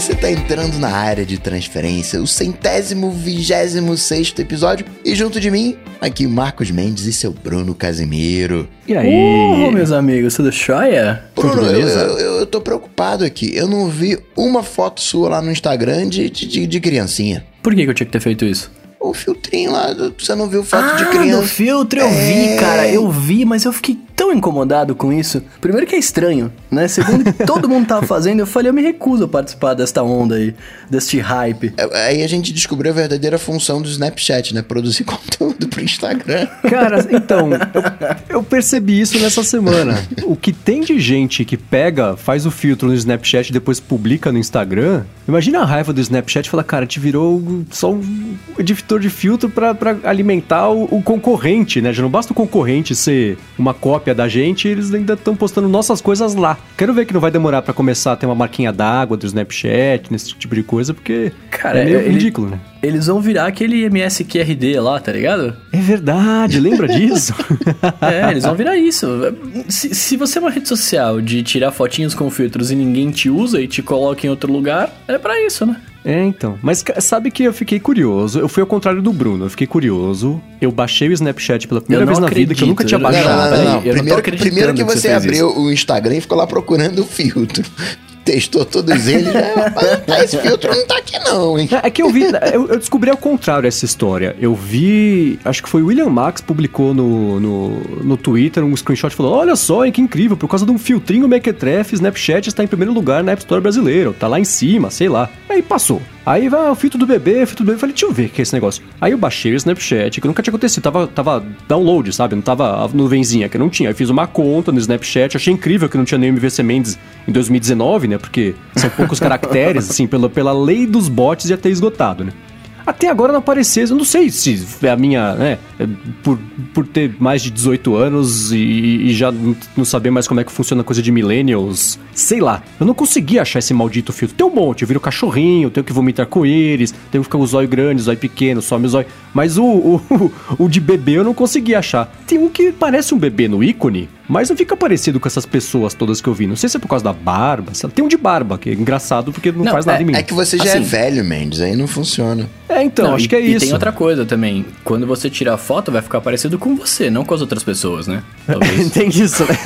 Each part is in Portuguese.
você tá entrando na área de transferência, o centésimo vigésimo sexto episódio, e junto de mim, aqui Marcos Mendes e seu Bruno Casimiro. E aí? Uh, meus amigos, tudo jóia? Bruno, eu, eu, eu, tô preocupado aqui. Eu não vi uma foto sua lá no Instagram de, de, de criancinha. Por que, que eu tinha que ter feito isso? O filtrinho lá, você não viu foto ah, de criança? do filtro eu é... vi, cara. Eu vi, mas eu fiquei tão incomodado com isso. Primeiro que é estranho, né? Segundo que todo mundo tava fazendo, eu falei, eu me recuso a participar desta onda aí, deste hype. É, aí a gente descobriu a verdadeira função do Snapchat, né? Produzir conteúdo pro Instagram. Cara, então, eu, eu percebi isso nessa semana. O que tem de gente que pega, faz o filtro no Snapchat e depois publica no Instagram, imagina a raiva do Snapchat e fala, cara, te virou só um editor de filtro para alimentar o, o concorrente, né? Já não basta o concorrente ser uma cópia cópia da gente, eles ainda estão postando nossas coisas lá. Quero ver que não vai demorar para começar a ter uma marquinha d'água do Snapchat, nesse tipo de coisa, porque Cara, é meio ele, ridículo, né? Eles vão virar aquele MSQRD lá, tá ligado? É verdade, lembra disso? é, eles vão virar isso. Se, se você é uma rede social de tirar fotinhos com filtros e ninguém te usa e te coloca em outro lugar, é para isso, né? É, então. Mas sabe que eu fiquei curioso. Eu fui ao contrário do Bruno. Eu fiquei curioso. Eu baixei o Snapchat pela primeira vez na vida, que eu nunca tinha baixado. Não, não, não, não. Primeiro, primeiro que você, você abriu isso. o Instagram e ficou lá procurando o filtro testou todos eles, já, tá, esse filtro não tá aqui não, hein? É, que eu vi, eu, eu, descobri ao contrário essa história. Eu vi, acho que foi o William Max publicou no, no, no Twitter um screenshot falou, olha só, hein, que incrível, por causa de um filtrinho Mequetrefe, Snapchat está em primeiro lugar na App Store brasileiro, tá lá em cima, sei lá. Aí passou. Aí vai o filtro do bebê, filtro do bebê. Falei, deixa eu ver o que é esse negócio. Aí eu baixei o Snapchat, que nunca tinha acontecido. Tava, tava download, sabe? Não tava a nuvenzinha, que não tinha. Aí fiz uma conta no Snapchat. Achei incrível que não tinha nem MVC Mendes em 2019, né? Porque são poucos caracteres, assim, pela, pela lei dos bots ia ter esgotado, né? Até agora não apareceu. Eu não sei se é a minha, né? Por, por ter mais de 18 anos e, e, já não saber mais como é que funciona a coisa de millennials. Sei lá. Eu não consegui achar esse maldito filtro. Tem um monte. Eu viro cachorrinho, tenho que vomitar com eles, tenho que ficar com o zóio grande, zóio pequeno, some o zóio. Mas o, o, o de bebê eu não consegui achar. Tem um que parece um bebê no ícone. Mas não fica parecido com essas pessoas todas que eu vi. Não sei se é por causa da barba. Tem um de barba, que é engraçado porque não, não faz nada é, em mim. É que você já é assim, é velho, Mendes, aí não funciona. É, então, não, acho e, que é isso. E tem outra coisa também. Quando você tirar a foto, vai ficar parecido com você, não com as outras pessoas, né? tem isso, né?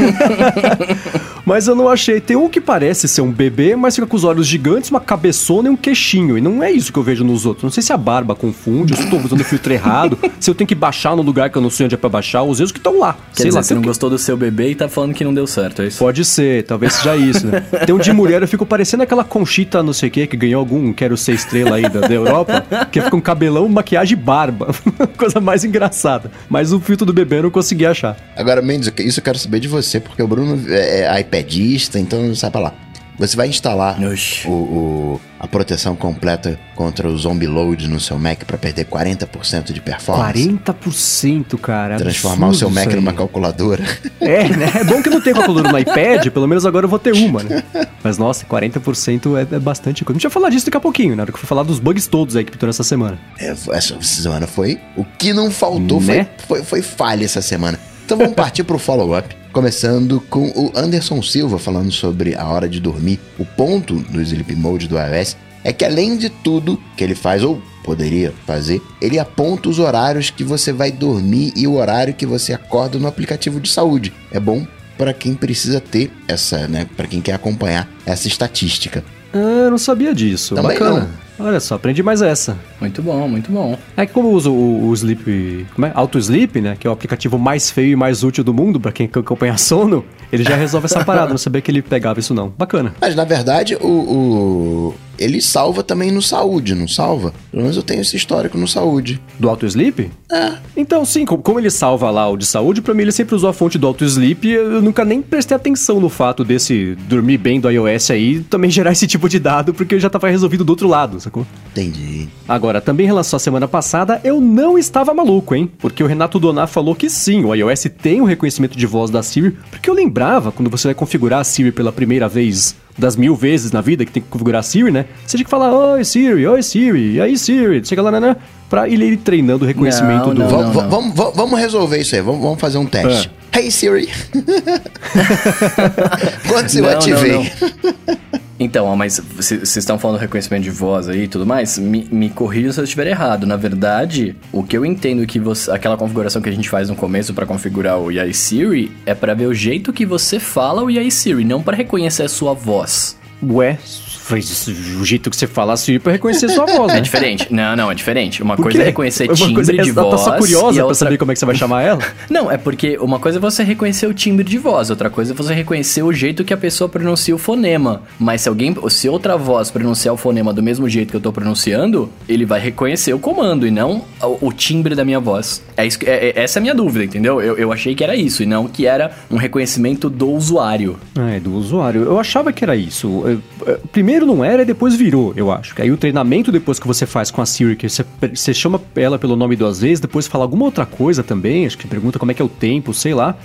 mas eu não achei. Tem um que parece ser um bebê, mas fica com os olhos gigantes, uma cabeçona e um queixinho. E não é isso que eu vejo nos outros. Não sei se a barba confunde, se eu estou usando o filtro errado, se eu tenho que baixar no lugar que eu não sei onde é pra baixar, os erros que estão lá. Quer sei dizer, lá, você não que... gostou do seu bebê e tá falando que não deu certo, é isso? Pode ser, talvez seja isso, né? Tem um de mulher, eu fico parecendo aquela conchita não sei o que, que ganhou algum Quero Ser Estrela aí da, da Europa, que fica com cabelão, maquiagem e barba. Coisa mais engraçada. Mas o filtro do bebê eu não consegui achar. Agora, Mendes, isso eu quero saber de você, porque o Bruno é, iPadista, então sai pra lá. Você vai instalar o, o, a proteção completa contra o zombie load no seu Mac para perder 40% de performance. 40%, cara. Transformar o seu Mac numa calculadora. É, né? É bom que não tem calculadora no iPad, pelo menos agora eu vou ter uma, né? Mas nossa, 40% é, é bastante coisa. A gente vai falar disso daqui a pouquinho, né? hora que eu for falar dos bugs todos aí que pintou essa semana. É, essa semana foi. O que não faltou né? foi, foi, foi falha essa semana. Então vamos partir pro follow-up. Começando com o Anderson Silva falando sobre a hora de dormir. O ponto do Sleep Mode do iOS é que além de tudo que ele faz ou poderia fazer, ele aponta os horários que você vai dormir e o horário que você acorda no aplicativo de saúde. É bom para quem precisa ter essa, né, para quem quer acompanhar essa estatística. Ah, eu não sabia disso. Também Bacana. não. Olha só, aprendi mais essa. Muito bom, muito bom. É que como eu uso o, o Sleep, como é? Auto Sleep, né? Que é o aplicativo mais feio e mais útil do mundo para quem acompanha sono, ele já resolve essa parada. Não sabia que ele pegava isso não. Bacana. Mas na verdade, o, o ele salva também no saúde, não salva? Pelo menos eu tenho esse histórico no saúde. Do Auto Sleep? É. Então, sim, como ele salva lá o de saúde, pra mim ele sempre usou a fonte do Auto Sleep eu nunca nem prestei atenção no fato desse dormir bem do iOS aí também gerar esse tipo de dado, porque já tava resolvido do outro lado, sacou? Entendi. Agora, também em relação à semana passada, eu não estava maluco, hein? Porque o Renato Donar falou que sim, o iOS tem o reconhecimento de voz da Siri, porque eu lembrava, quando você vai configurar a Siri pela primeira vez das mil vezes na vida que tem que configurar a Siri, né? Você tinha que falar, oi Siri, oi Siri, e aí Siri, chega lá, né? né pra ele ir treinando o reconhecimento não, do. Não, não, vamos, vamos, vamos resolver isso aí, vamos, vamos fazer um teste. É. Hey Siri! Quando eu não, ativei. Então, mas vocês estão falando do reconhecimento de voz aí e tudo mais? Me, me corrija se eu estiver errado. Na verdade, o que eu entendo que você, aquela configuração que a gente faz no começo para configurar o Yai Siri é para ver o jeito que você fala o Yai Siri, não para reconhecer a sua voz. Ué, faz o jeito que você fala assim pra reconhecer sua voz, né? É diferente. Não, não, é diferente. Uma coisa é reconhecer uma timbre coisa é de voz. Tá só curiosa pra outra... saber como é que você vai chamar ela? Não, é porque uma coisa é você reconhecer o timbre de voz, outra coisa é você reconhecer o jeito que a pessoa pronuncia o fonema. Mas se alguém, se outra voz pronunciar o fonema do mesmo jeito que eu tô pronunciando, ele vai reconhecer o comando e não o, o timbre da minha voz. É, isso, é, é essa é a minha dúvida, entendeu? Eu, eu achei que era isso e não que era um reconhecimento do usuário. É, do usuário. Eu achava que era isso. Primeiro não era e depois virou, eu acho. Aí o treinamento depois que você faz com a Siri, que você, você chama ela pelo nome duas vezes, depois fala alguma outra coisa também, acho que pergunta como é que é o tempo, sei lá,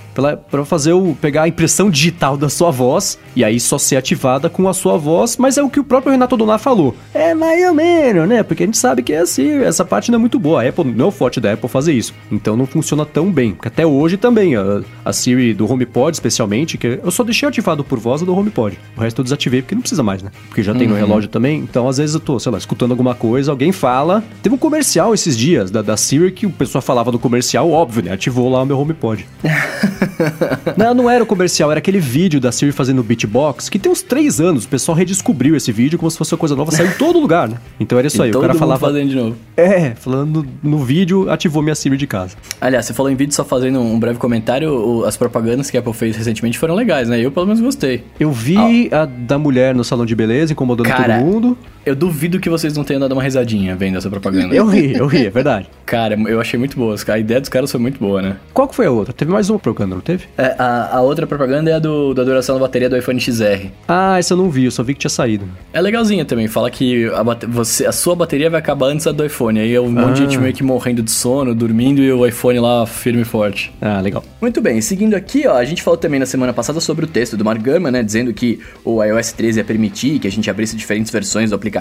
pra fazer o. pegar a impressão digital da sua voz e aí só ser ativada com a sua voz, mas é o que o próprio Renato Donar falou. É mais ou menos, né? Porque a gente sabe que é assim, essa parte não é muito boa. A Apple não é o forte da Apple fazer isso. Então não funciona tão bem. Porque até hoje também, a, a Siri do HomePod, especialmente, que eu só deixei ativado por voz do HomePod. O resto eu desativei porque não precisa mais, né? Porque já tem no relógio também. Então, às vezes eu tô, sei lá, escutando alguma coisa, alguém fala. Teve um comercial esses dias da, da Siri que o pessoal falava no comercial, óbvio, né? Ativou lá o meu HomePod. não, não era o comercial, era aquele vídeo da Siri fazendo beatbox, que tem uns três anos. O pessoal redescobriu esse vídeo como se fosse uma coisa nova, saiu em todo lugar, né? Então era isso aí. o cara falava. fazendo de novo. É, falando no, no vídeo, ativou minha Siri de casa. Aliás, você falou em vídeo só fazendo um breve comentário, as propagandas que a Apple fez recentemente foram legais, né? Eu pelo menos gostei. Eu vi a da mulher no salão de beleza, incomodando Cara, todo mundo. Eu duvido que vocês não tenham dado uma risadinha vendo essa propaganda. Eu ri, eu ri, é verdade. Cara, eu achei muito boa. A ideia dos caras foi muito boa, né? Qual que foi a outra? Teve mais uma propaganda, não teve? É, a, a outra propaganda é a do, da duração da bateria do iPhone XR. Ah, essa eu não vi, eu só vi que tinha saído. É legalzinha também, fala que a, bate- você, a sua bateria vai acabar antes da do iPhone. Aí é um monte de gente meio que morrendo de sono, dormindo e o iPhone lá firme e forte. Ah, legal. Muito bem, seguindo aqui, ó, a gente falou também na semana passada sobre o texto do Mark Gurman, né, dizendo que o iOS 13 ia permitir que a gente abrisse diferentes versões do aplicativo,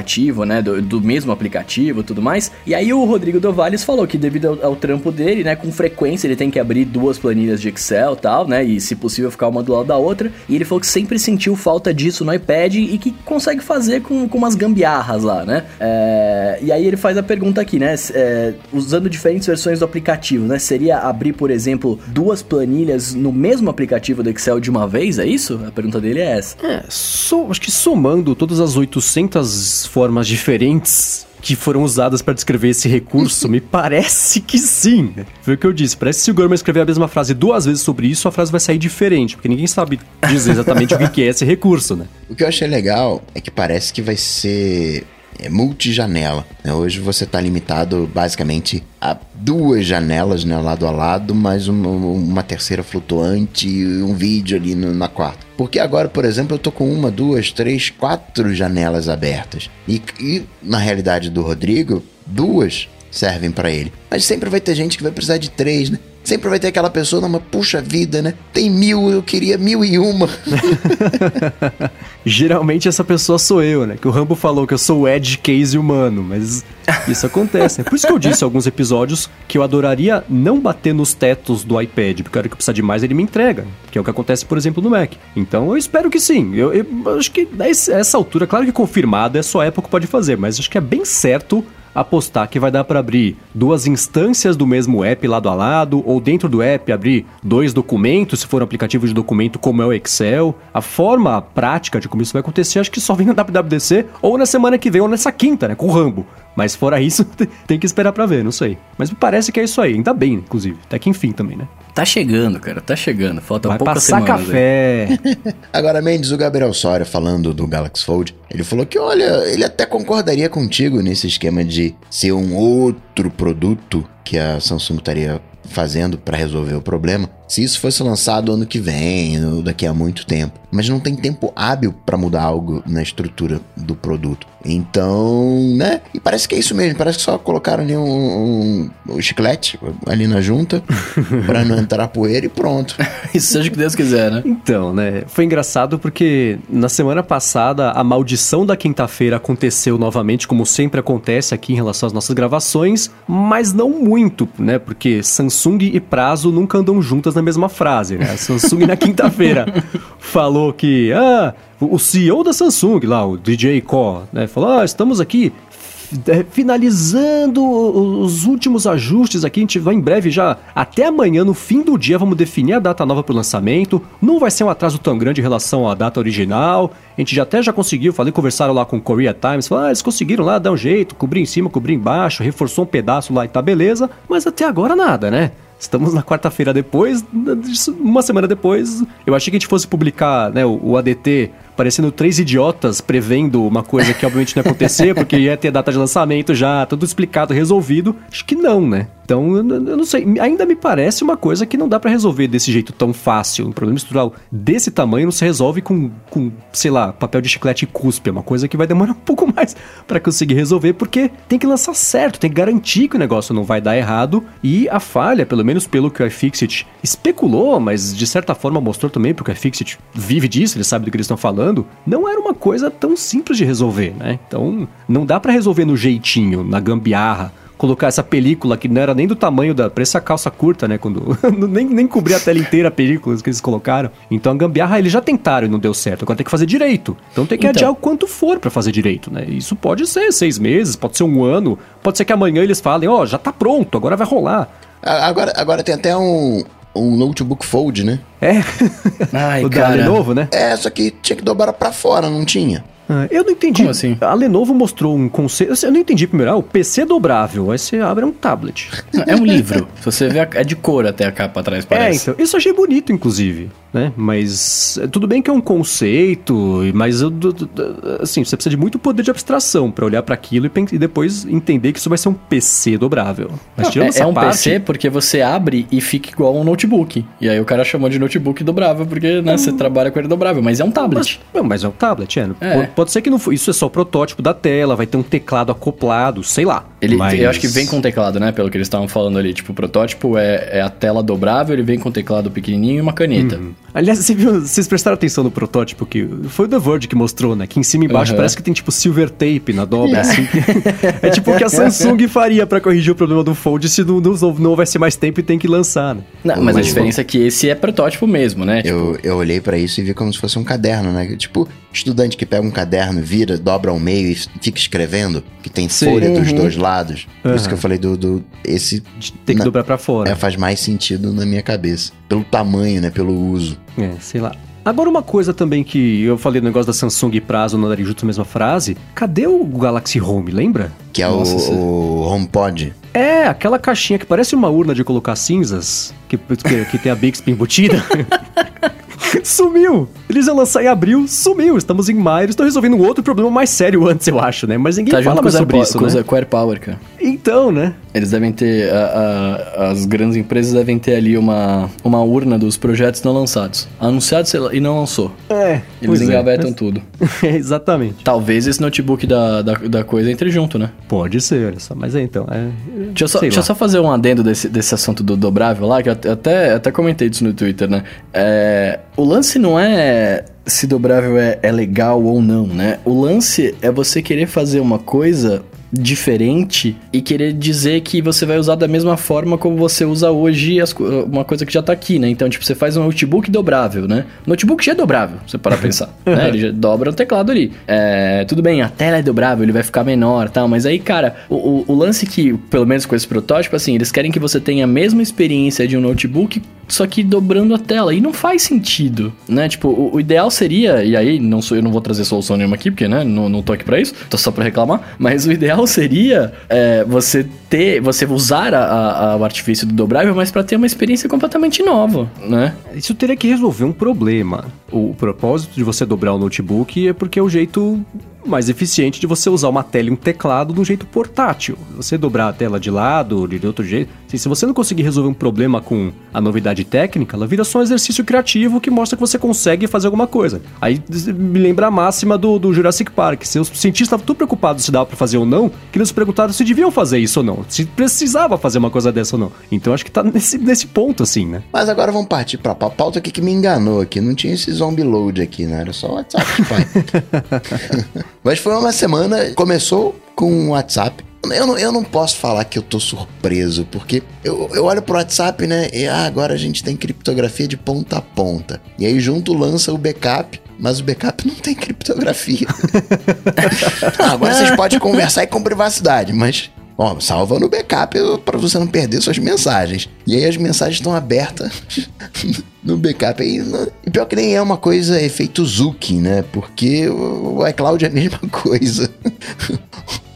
né, do, do mesmo aplicativo tudo mais. E aí o Rodrigo Dovales falou que devido ao, ao trampo dele, né, com frequência ele tem que abrir duas planilhas de Excel tal, né, e se possível ficar uma do lado da outra. E ele falou que sempre sentiu falta disso no iPad e que consegue fazer com, com umas gambiarras lá, né. É, e aí ele faz a pergunta aqui, né, é, usando diferentes versões do aplicativo, né, seria abrir, por exemplo, duas planilhas no mesmo aplicativo do Excel de uma vez, é isso? A pergunta dele é essa. É, so- acho que somando todas as 800 formas diferentes que foram usadas para descrever esse recurso, me parece que sim. Foi o que eu disse. Parece que se o Gurman escrever a mesma frase duas vezes sobre isso, a frase vai sair diferente, porque ninguém sabe dizer exatamente o que é esse recurso, né? O que eu achei legal é que parece que vai ser é, multijanela. né? Hoje você está limitado basicamente a duas janelas né, lado a lado, mais uma, uma terceira flutuante e um vídeo ali no- na quarta. Porque agora, por exemplo, eu tô com uma, duas, três, quatro janelas abertas. E, e na realidade do Rodrigo, duas servem para ele. Mas sempre vai ter gente que vai precisar de três, né? Sempre vai ter aquela pessoa, não, mas puxa vida, né? Tem mil, eu queria mil e uma. Geralmente essa pessoa sou eu, né? Que o Rambo falou que eu sou o edge case humano, mas isso acontece. né? Por isso que eu disse em alguns episódios que eu adoraria não bater nos tetos do iPad, porque a hora que eu precisar de mais ele me entrega, que é o que acontece, por exemplo, no Mac. Então eu espero que sim. Eu, eu acho que a esse- a essa altura, claro que confirmado é só a Apple que pode fazer, mas acho que é bem certo apostar que vai dar para abrir duas instâncias do mesmo app lado a lado, ou dentro do app abrir dois documentos, se for um aplicativo de documento como é o Excel. A forma prática de como isso vai acontecer, acho que só vem na WWDC, ou na semana que vem, ou nessa quinta, né, com o Rambo. Mas fora isso, tem que esperar pra ver, não sei. Mas me parece que é isso aí, ainda bem, inclusive. Até que enfim também, né? Tá chegando, cara, tá chegando. Falta Vai poucas passar semanas. café. Agora, Mendes, o Gabriel Soria, falando do Galaxy Fold, ele falou que, olha, ele até concordaria contigo nesse esquema de ser um outro produto que a Samsung estaria fazendo para resolver o problema, se isso fosse lançado ano que vem, ou daqui a muito tempo. Mas não tem tempo hábil para mudar algo na estrutura do produto. Então, né? E parece que é isso mesmo. Parece que só colocaram ali um, um, um chiclete ali na junta para não entrar poeira e pronto. Isso seja o que Deus quiser, né? Então, né? Foi engraçado porque na semana passada a maldição da quinta-feira aconteceu novamente, como sempre acontece aqui em relação às nossas gravações, mas não muito, né? Porque Samsung e prazo nunca andam juntas na mesma frase, né? A Samsung na quinta-feira falou que, ah, o CEO da Samsung lá, o DJ Ko, né? Falou, ah, estamos aqui é, finalizando os últimos ajustes aqui, a gente vai em breve já, até amanhã, no fim do dia, vamos definir a data nova para o lançamento. Não vai ser um atraso tão grande em relação à data original. A gente já até já conseguiu, falei, conversaram lá com o Korea Times, falaram, ah, eles conseguiram lá dar um jeito, cobrir em cima, cobrir embaixo, reforçou um pedaço lá e tá beleza, mas até agora nada, né? Estamos na quarta-feira depois, uma semana depois, eu achei que a gente fosse publicar né, o, o ADT parecendo três idiotas prevendo uma coisa que obviamente não ia acontecer, porque ia ter data de lançamento já, tudo explicado, resolvido. Acho que não, né? Então, eu, não sei, ainda me parece uma coisa que não dá para resolver desse jeito tão fácil. Um problema estrutural desse tamanho não se resolve com, com sei lá, papel de chiclete e cuspe. É uma coisa que vai demorar um pouco mais para conseguir resolver, porque tem que lançar certo, tem que garantir que o negócio não vai dar errado. E a falha, pelo menos pelo que o iFixit especulou, mas de certa forma mostrou também, porque o iFixit vive disso, ele sabe do que eles estão falando, não era uma coisa tão simples de resolver, né? Então, não dá para resolver no jeitinho, na gambiarra colocar essa película que não era nem do tamanho da. Parecia calça curta, né? Quando. nem, nem cobria a tela inteira a película que eles colocaram. Então a gambiarra eles já tentaram e não deu certo. Agora tem que fazer direito. Então tem que então. adiar o quanto for para fazer direito, né? Isso pode ser seis meses, pode ser um ano, pode ser que amanhã eles falem, ó, oh, já tá pronto, agora vai rolar. Agora, agora tem até um, um notebook fold, né? É. Ai, o cara. da Lenovo, né? É, só que tinha que dobrar para fora, não tinha? Ah, eu não entendi. Como assim? A Lenovo mostrou um conceito. Eu não entendi primeiro. Ah, o PC dobrável. Aí você abre um tablet. é um livro. Se você vê, é de cor até a capa atrás, parece. É, então. Isso eu achei bonito, inclusive né? Mas é, tudo bem que é um conceito, mas eu, assim, você precisa de muito poder de abstração para olhar para aquilo e, e, depois entender que isso vai ser um PC dobrável. Mas Não, é, é um parte... PC porque você abre e fica igual um notebook. E aí o cara chamou de notebook dobrável porque, né, hum. você trabalha com ele dobrável, mas é um tablet. Mas, mas é um tablet, é. é. Pode, ser que não for, isso é só o protótipo da tela, vai ter um teclado acoplado, sei lá. Ele, mas... Eu acho que vem com teclado, né? Pelo que eles estavam falando ali. Tipo, o protótipo é, é a tela dobrável, ele vem com teclado pequenininho e uma caneta. Uhum. Aliás, você viu, vocês prestaram atenção no protótipo que foi o The Verge que mostrou, né? Que em cima e embaixo uhum. parece que tem tipo silver tape na dobra, assim. é tipo o que a Samsung faria para corrigir o problema do Fold se não, não, não houvesse mais tempo e tem que lançar, né? Não, mas, mas a diferença é que esse é protótipo mesmo, né? Tipo... Eu, eu olhei para isso e vi como se fosse um caderno, né? Tipo, estudante que pega um caderno, vira, dobra ao meio e fica escrevendo, que tem Sim, folha uhum. dos dois lados. Por uhum. isso que eu falei do, do esse tem que na, dobrar para fora. É, faz mais sentido na minha cabeça, pelo tamanho, né, pelo uso. É, sei lá. Agora uma coisa também que eu falei no negócio da Samsung e prazo junto a mesma frase. Cadê o Galaxy Home, lembra? Que é Nossa, o, o HomePod. É, aquela caixinha que parece uma urna de colocar cinzas, que, que, que tem a Bixby embutida. sumiu! Eles iam lançar em abril, sumiu. Estamos em maio, eles estão resolvendo um outro problema mais sério antes, eu acho, né? Mas ninguém tá fala mais sobre isso, com né? Com o Power, cara. Então, né? Eles devem ter, a, a, as grandes empresas devem ter ali uma, uma urna dos projetos não lançados. Anunciados e não lançou. É. Eles é, engavetam é, mas... tudo. exatamente. Talvez esse notebook da, da, da, coisa entre junto, né? Pode ser, olha só. Mas é então. É, deixa eu só, deixa só fazer um adendo desse, desse assunto do dobrável lá, que eu até, até comentei isso no Twitter, né? É, o lance não é se dobrável é, é legal ou não, né? O lance é você querer fazer uma coisa diferente e querer dizer que você vai usar da mesma forma como você usa hoje as, uma coisa que já tá aqui, né? Então, tipo, você faz um notebook dobrável, né? O notebook já é dobrável, você para pensar, né? Ele já dobra o teclado ali. É, tudo bem, a tela é dobrável, ele vai ficar menor tal, mas aí, cara, o, o, o lance que, pelo menos com esse protótipo, assim, eles querem que você tenha a mesma experiência de um notebook só que dobrando a tela. E não faz sentido, né? Tipo, o, o, ideal seria, e aí não sou eu não vou trazer solução nenhuma aqui, porque, né, não, não tô aqui pra isso, tô só pra reclamar, mas o ideal seria é, você ter, você usar a, a, o artifício do dobrável, mas para ter uma experiência completamente nova, né? Isso teria que resolver um problema. O propósito de você dobrar o notebook é porque é o jeito mais eficiente de você usar uma tela e um teclado de um jeito portátil. Você dobrar a tela de lado, de outro jeito. Assim, se você não conseguir resolver um problema com a novidade técnica, ela vira só um exercício criativo que mostra que você consegue fazer alguma coisa. Aí me lembra a máxima do, do Jurassic Park. Se os cientistas estavam tão preocupados se dava para fazer ou não, que eles perguntaram se deviam fazer isso ou não. Se precisava fazer uma coisa dessa ou não. Então acho que tá nesse, nesse ponto, assim, né? Mas agora vamos partir pra pauta aqui que me enganou aqui. Não tinha esse zombie load aqui, né? Era só o WhatsApp, pai. Mas foi uma semana, começou com o WhatsApp eu não, eu não posso falar que eu tô surpreso, porque eu, eu olho pro WhatsApp, né? E ah, agora a gente tem criptografia de ponta a ponta. E aí junto lança o backup, mas o backup não tem criptografia. ah, agora vocês podem conversar com privacidade, mas Ó, salva no backup para você não perder suas mensagens. E aí as mensagens estão abertas no backup. E, e pior que nem é uma coisa efeito Zuki, né? Porque o iCloud é a mesma coisa.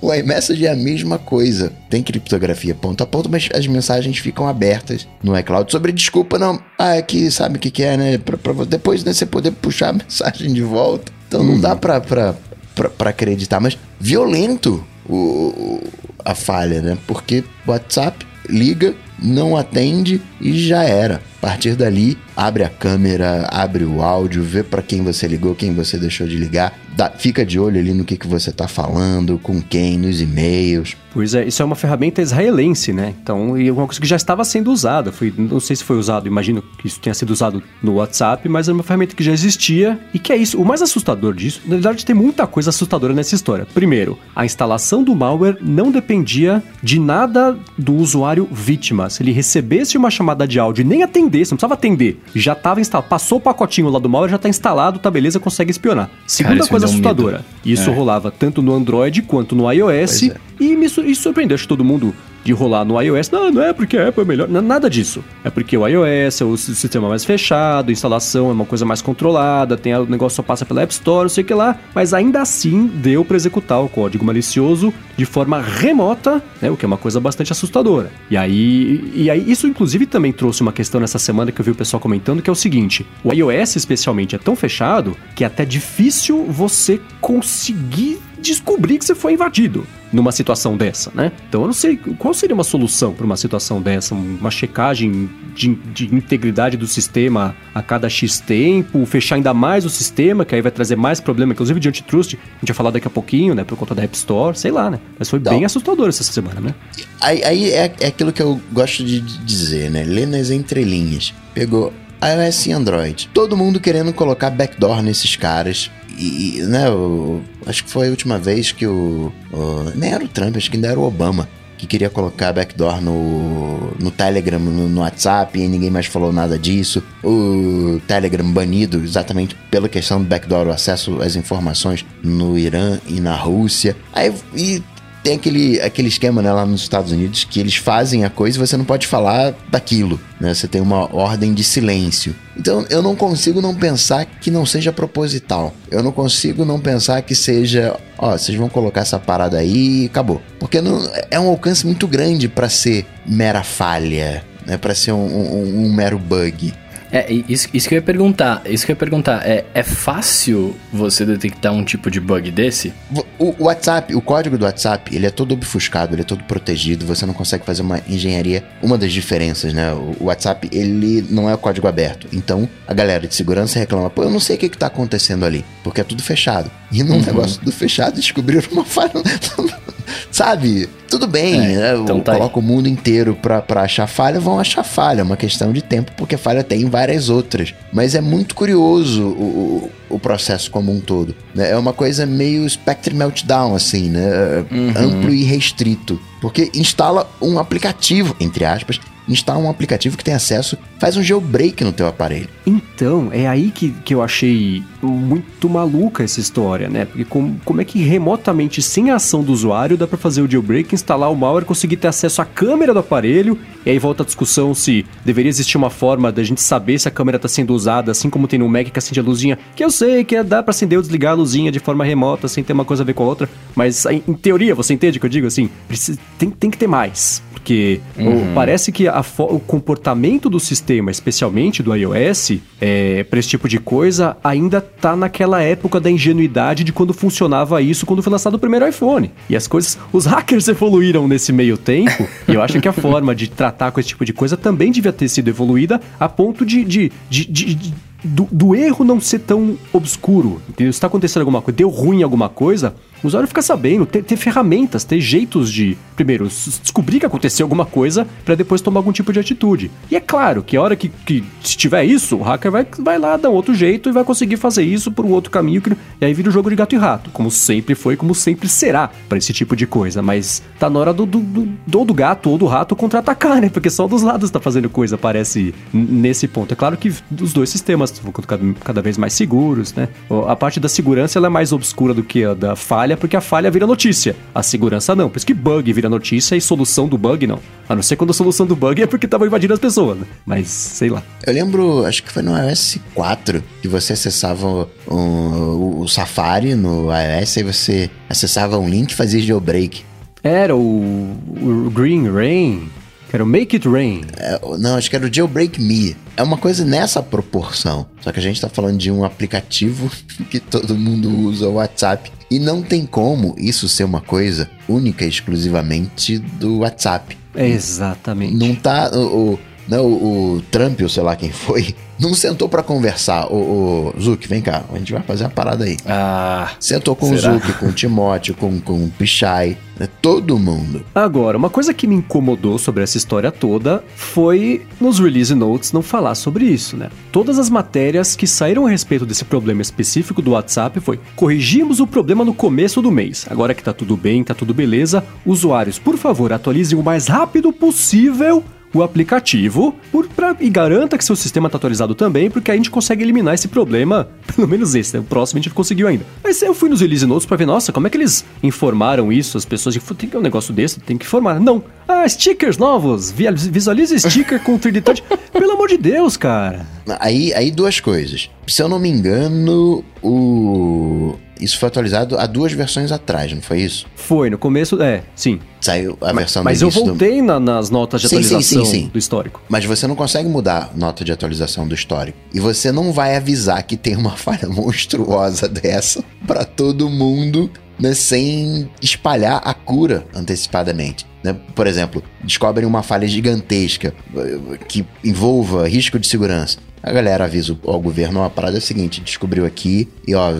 O iMessage é a mesma coisa. Tem criptografia ponto a ponto, mas as mensagens ficam abertas no iCloud. Sobre desculpa, não. Ah, é que sabe o que, que é, né? Pra, pra, depois né, você poder puxar a mensagem de volta. Então não dá pra, pra, pra, pra acreditar. Mas violento o, a falha, né? Porque WhatsApp liga, não atende e já era. A partir dali, abre a câmera, abre o áudio, vê para quem você ligou, quem você deixou de ligar, dá, fica de olho ali no que, que você tá falando, com quem, nos e-mails. Pois é, isso é uma ferramenta israelense, né? Então, e uma coisa que já estava sendo usada. Foi, não sei se foi usado, imagino que isso tenha sido usado no WhatsApp, mas é uma ferramenta que já existia e que é isso. O mais assustador disso, na verdade, tem muita coisa assustadora nessa história. Primeiro, a instalação do malware não dependia de nada do usuário vítima. Se ele recebesse uma chamada de áudio e nem atendesse não precisava atender. Já estava instalado, passou o pacotinho lá do malware, já está instalado, tá beleza, consegue espionar. Segunda Cara, coisa assustadora, um isso é. rolava tanto no Android quanto no iOS é. e me, isso surpreendeu, acho que todo mundo de rolar no iOS. Não, não é porque a Apple é melhor. Não, nada disso. É porque o iOS é o sistema mais fechado, a instalação é uma coisa mais controlada, tem o negócio só passa pela App Store, sei o que lá. Mas ainda assim deu para executar o código malicioso de forma remota, né, o que é uma coisa bastante assustadora. E aí, e aí isso inclusive também trouxe uma questão nessa semana que eu vi o pessoal comentando que é o seguinte: o iOS especialmente é tão fechado que é até difícil você conseguir descobrir que você foi invadido numa situação dessa, né? Então eu não sei qual seria uma solução para uma situação dessa, uma checagem de, de, integridade do sistema a cada X tempo, fechar ainda mais o sistema, que aí vai trazer mais problema, inclusive de antitrust, a gente vai falar daqui a pouquinho, né, por conta da App Store, sei lá, né? Mas foi bem assustador essa semana, né? Aí, aí é, é aquilo que eu gosto de dizer, né? Ler nas entrelinhas. Pegou iOS e Android. Todo mundo querendo colocar backdoor nesses caras e, né, o, acho que foi a última vez que o, o, Nem era o Trump, acho que ainda era o Obama que queria colocar backdoor no, no Telegram, no, no, WhatsApp, e ninguém mais falou nada disso. O Telegram banido exatamente pela questão do backdoor, o acesso às informações no Irã e na Rússia. Aí, e tem aquele, aquele esquema né, lá nos Estados Unidos que eles fazem a coisa e você não pode falar daquilo, né? Você tem uma ordem de silêncio. Então eu não consigo não pensar que não seja proposital. Eu não consigo não pensar que seja, ó, vocês vão colocar essa parada aí e acabou. Porque não, é um alcance muito grande para ser mera falha, né? Para ser um, um, um mero bug. É, isso, isso que eu ia perguntar. Isso que eu ia perguntar. É, é fácil você detectar um tipo de bug desse? O, o, WhatsApp, o código do WhatsApp, ele é todo obfuscado, ele é todo protegido, você não consegue fazer uma engenharia. Uma das diferenças, né? O, WhatsApp, ele não é o código aberto. Então, a galera de segurança reclama, pô, eu não sei o que, que tá acontecendo ali, porque é tudo fechado. E num uhum. negócio tudo fechado, descobriram uma falha. Sabe? Tudo bem, é, né? Então tá coloca o mundo inteiro pra, pra achar falha, vão achar falha. É uma questão de tempo, porque falha tem várias outras. Mas é muito curioso o, o, o processo como um todo. Né? É uma coisa meio Spectre Meltdown, assim, né? Uhum. Amplo e restrito. Porque instala um aplicativo, entre aspas, instala um aplicativo que tem acesso, faz um jailbreak no teu aparelho. Então, é aí que, que eu achei muito maluca essa história, né? Porque como, como é que remotamente, sem a ação do usuário, dá para fazer o jailbreak, instalar o malware, conseguir ter acesso à câmera do aparelho, e aí volta a discussão se deveria existir uma forma da gente saber se a câmera está sendo usada, assim como tem no Mac que acende a luzinha, que eu sei que dá para acender ou desligar a luzinha de forma remota, sem ter uma coisa a ver com a outra, mas em teoria, você entende o que eu digo assim? Precisa, tem, tem que ter mais, porque uhum. parece que a, o comportamento do sistema, especialmente do iOS, é, para esse tipo de coisa, ainda tá naquela época da ingenuidade de quando funcionava isso quando foi lançado o primeiro iPhone. E as coisas, os hackers evoluíram nesse meio tempo, e eu acho que a forma de tratar com esse tipo de coisa também devia ter sido evoluída a ponto de, de, de, de do, do, erro não ser tão obscuro. Entendeu? Se está acontecendo alguma coisa, deu ruim alguma coisa, O usuário fica sabendo, ter, ter ferramentas, ter jeitos de, primeiro, descobrir que aconteceu alguma coisa para depois tomar algum tipo de atitude. E é claro que a hora que, que se tiver isso, o hacker vai, vai lá dar um outro jeito e vai conseguir fazer isso por um outro caminho, que, e aí vira o um jogo de gato e rato, como sempre foi, como sempre será para esse tipo de coisa. Mas tá na hora do, do, do, do gato ou do rato contra-atacar, né? Porque só dos lados tá fazendo coisa, parece, nesse ponto. É claro que os dois sistemas vão cada, cada vez mais seguros, né? A parte da segurança ela é mais obscura do que a da falha, porque a falha vira notícia. A segurança não. Por isso que bug vira notícia e solução do bug não. A não ser quando a solução do bug é porque tava invadindo as pessoas, né? Mas, sei lá. Eu lembro, acho que foi no iOS 4 que você acessava o, o, o Safari no iOS e você acessava um link e fazia jailbreak. Era o, o Green Rain. Que era o Make It Rain. É, não, acho que era o Jailbreak Me. É uma coisa nessa proporção. Só que a gente tá falando de um aplicativo que todo mundo usa o WhatsApp. E não tem como isso ser uma coisa única e exclusivamente do WhatsApp. exatamente. Não tá. O, o, não, o, o Trump, ou sei lá quem foi, não sentou para conversar. O, o Zuc, vem cá, a gente vai fazer uma parada aí. Ah. Sentou com será? o Zuc, com o Timóteo, com, com o Pichai, né? todo mundo. Agora, uma coisa que me incomodou sobre essa história toda foi nos release notes não falar sobre isso, né? Todas as matérias que saíram a respeito desse problema específico do WhatsApp foi: corrigimos o problema no começo do mês. Agora que tá tudo bem, tá tudo beleza, usuários, por favor, atualizem o mais rápido possível o aplicativo por, pra, e garanta que seu sistema está atualizado também, porque a gente consegue eliminar esse problema, pelo menos esse, né? o próximo a gente conseguiu ainda. Mas eu fui nos release notes para ver, nossa, como é que eles informaram isso? As pessoas tem que um negócio desse, tem que informar. Não. Ah, stickers novos, visualize sticker com 3D Touch. Pelo amor de Deus, cara. Aí, aí duas coisas. Se eu não me engano, o isso foi atualizado há duas versões atrás, não foi isso? Foi, no começo, é, sim. Saiu a versão Mas, mas eu voltei do... na, nas notas de sim, atualização sim, sim, do histórico. Mas você não consegue mudar nota de atualização do histórico. E você não vai avisar que tem uma falha monstruosa dessa para todo mundo, né, sem espalhar a cura antecipadamente. Né? Por exemplo, descobrem uma falha gigantesca eh, que envolva risco de segurança. A galera avisa ao governo, ó, a parada é a seguinte, descobriu aqui e ó,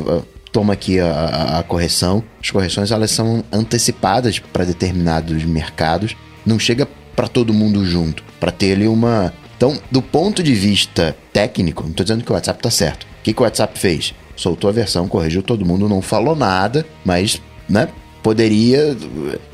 toma aqui a, a, correção. As correções elas são antecipadas para determinados mercados, não chega para todo mundo junto, para ter ali uma. Então, do ponto de vista técnico, não estou dizendo que o WhatsApp está certo. O que, que o WhatsApp fez? Soltou a versão, corrigiu todo mundo, não falou nada, mas, né? Poderia,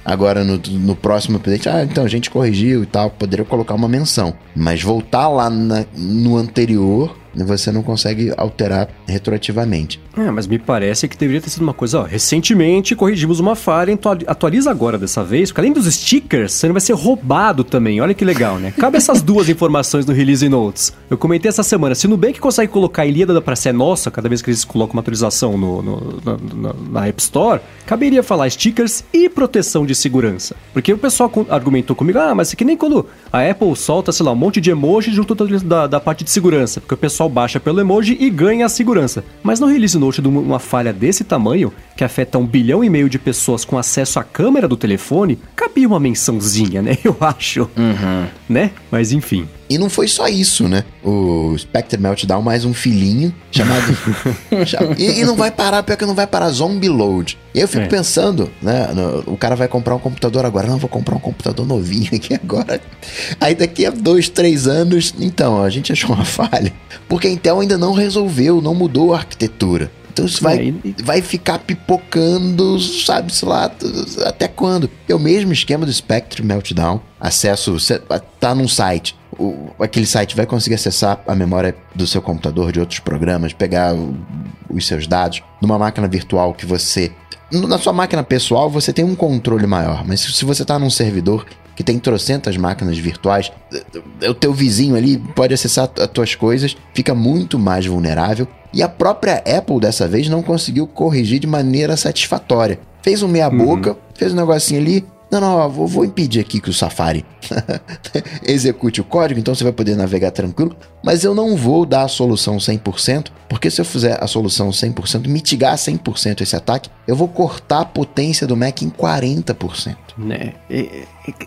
agora no, no próximo update, ah, então a gente corrigiu e tal, poderia colocar uma menção. Mas voltar lá na, no anterior você não consegue alterar retroativamente. É, mas me parece que deveria ter sido uma coisa, ó, recentemente corrigimos uma falha, então atualiza agora dessa vez, porque além dos stickers, você não vai ser roubado também, olha que legal, né? Cabe essas duas informações no Release Notes. Eu comentei essa semana, se no Nubank consegue colocar a Ilíada pra ser nossa, cada vez que eles colocam uma atualização no, no na, na, na, App Store, caberia falar stickers e proteção de segurança. Porque o pessoal argumentou comigo, ah, mas é que nem quando a Apple solta, sei lá, um monte de emoji junto da, da parte de segurança, porque o pessoal baixa pelo emoji e ganha a segurança. Mas no Release Note de uma falha desse tamanho, que afeta um bilhão e meio de pessoas com acesso à câmera do telefone, cabia uma mençãozinha, né? Eu acho. Uhum. Né? Mas enfim. E não foi só isso, né? O Spectre Meltdown mais um filhinho chamado. e, e, não vai parar, pior que não vai parar, Zombie Load. E eu fico é. pensando, né? No, o cara vai comprar um computador agora. Não, vou comprar um computador novinho aqui agora. Aí daqui a dois, três anos, então, a gente achou uma falha. Porque a Intel ainda não resolveu, não mudou a arquitetura. Então isso vai, é, vai ficar pipocando, sabe-se lá, até quando? É o mesmo esquema do Spectre Meltdown. Acesso, tá num site. O, aquele site vai conseguir acessar a memória do seu computador, de outros programas, pegar o, os seus dados numa máquina virtual que você. Na sua máquina pessoal você tem um controle maior, mas se você está num servidor que tem trocentas máquinas virtuais, o teu vizinho ali pode acessar as tuas coisas, fica muito mais vulnerável. E a própria Apple dessa vez não conseguiu corrigir de maneira satisfatória. Fez um meia-boca, uhum. fez um negocinho ali, não, não, vou, vou, impedir aqui que o Safari execute o código, então você vai poder navegar tranquilo. Mas eu não vou dar a solução 100%, porque se eu fizer a solução 100%, mitigar 100% esse ataque, eu vou cortar a potência do Mac em 40%. Né?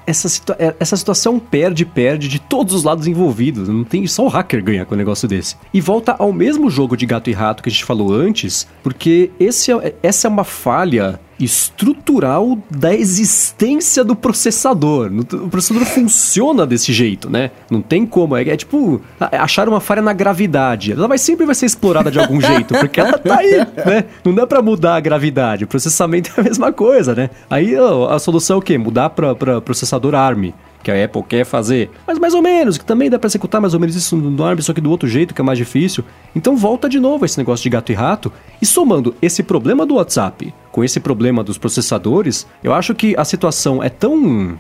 Essa, situa é, essa situação perde-perde de todos os lados envolvidos. Não tem só o hacker ganhar com um negócio desse. E volta ao mesmo jogo de gato e rato que a gente falou antes, porque esse é, essa é uma falha estrutural da existência do processador. O processador funciona desse jeito, né? Não tem como. É, é tipo achar uma falha na gravidade. Ela vai sempre vai ser explorada de algum jeito, porque ela tá aí, né? Não dá para mudar a gravidade. O processamento é a mesma coisa, né? Aí a solução é o quê? Mudar para processador ARM que a Apple quer fazer, mas mais ou menos, que também dá para executar mais ou menos isso no ARM, só que do outro jeito, que é mais difícil. Então volta de novo esse negócio de gato e rato, e somando esse problema do WhatsApp com esse problema dos processadores, eu acho que a situação é tão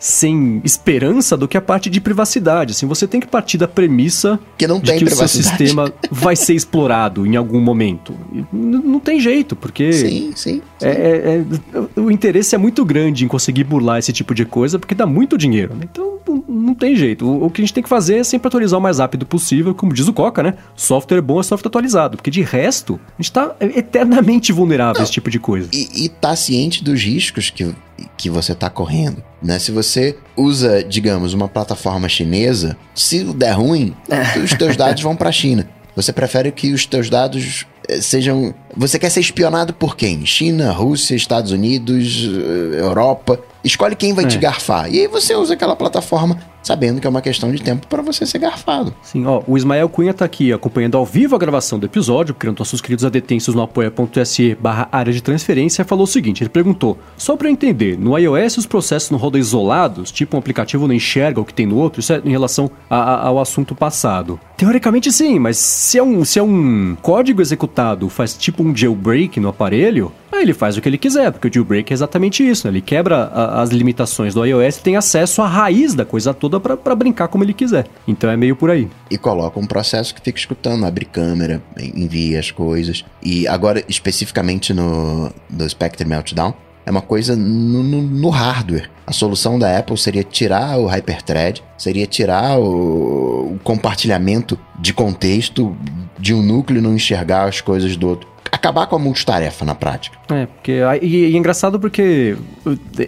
sem esperança do que a parte de privacidade. Assim, você tem que partir da premissa que não de que o seu sistema vai ser explorado em algum momento. não tem jeito, porque sim, sim. É, é, é, o interesse é muito grande em conseguir burlar esse tipo de coisa, porque dá muito dinheiro. Né? Então não tem jeito. O, o, que a gente tem que fazer é sempre atualizar o mais rápido possível, como diz o Coca, né? Software bom é software atualizado, porque de resto a gente está eternamente vulnerável não, a esse tipo de coisa. E, e tá ciente dos riscos que que você está correndo. Né? Se você usa, digamos, uma plataforma chinesa, se der ruim, os teus dados vão para a China. Você prefere que os teus dados sejam. Você quer ser espionado por quem? China, Rússia, Estados Unidos, eh, Europa. Escolhe quem vai é. te garfar. E aí você usa aquela plataforma sabendo que é uma questão de tempo para você ser garfado. Sim, ó, o Ismael Cunha tá aqui acompanhando ao vivo a gravação do episódio, criando nossos queridos adetensos no apoia.se barra área de transferência, falou o seguinte, ele perguntou, só para eu entender, no iOS os processos não rodam isolados, tipo um aplicativo não enxerga o que tem no outro, isso é em relação a, a, ao assunto passado. Teoricamente sim, mas se é, um, se é um código executado, faz tipo um jailbreak no aparelho, Aí ele faz o que ele quiser, porque o jailbreak é exatamente isso, né? Ele quebra a, as limitações do iOS e tem acesso à raiz da coisa toda para brincar como ele quiser. Então é meio por aí. E coloca um processo que fica escutando, abre câmera, envia as coisas. E agora, especificamente no, no Spectre Meltdown, é uma coisa no, no, no, hardware. A solução da Apple seria tirar o hyperthread, seria tirar o, o compartilhamento de contexto de um núcleo não enxergar as coisas do outro acabar com a multitarefa na prática. É, porque. E, e é engraçado porque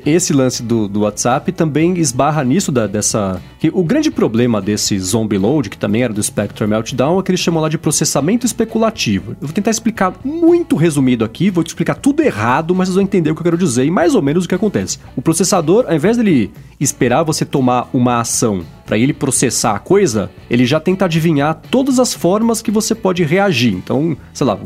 esse lance do, do WhatsApp também esbarra nisso da, dessa. Que o grande problema desse zombie load, que também era do Spectre Meltdown, é que eles chamam lá de processamento especulativo. Eu vou tentar explicar muito resumido aqui, vou te explicar tudo errado, mas vocês vão entender o que eu quero dizer e mais ou menos o que acontece. O processador, ao invés dele esperar você tomar uma ação para ele processar a coisa, ele já tenta adivinhar todas as formas que você pode reagir. Então, sei lá,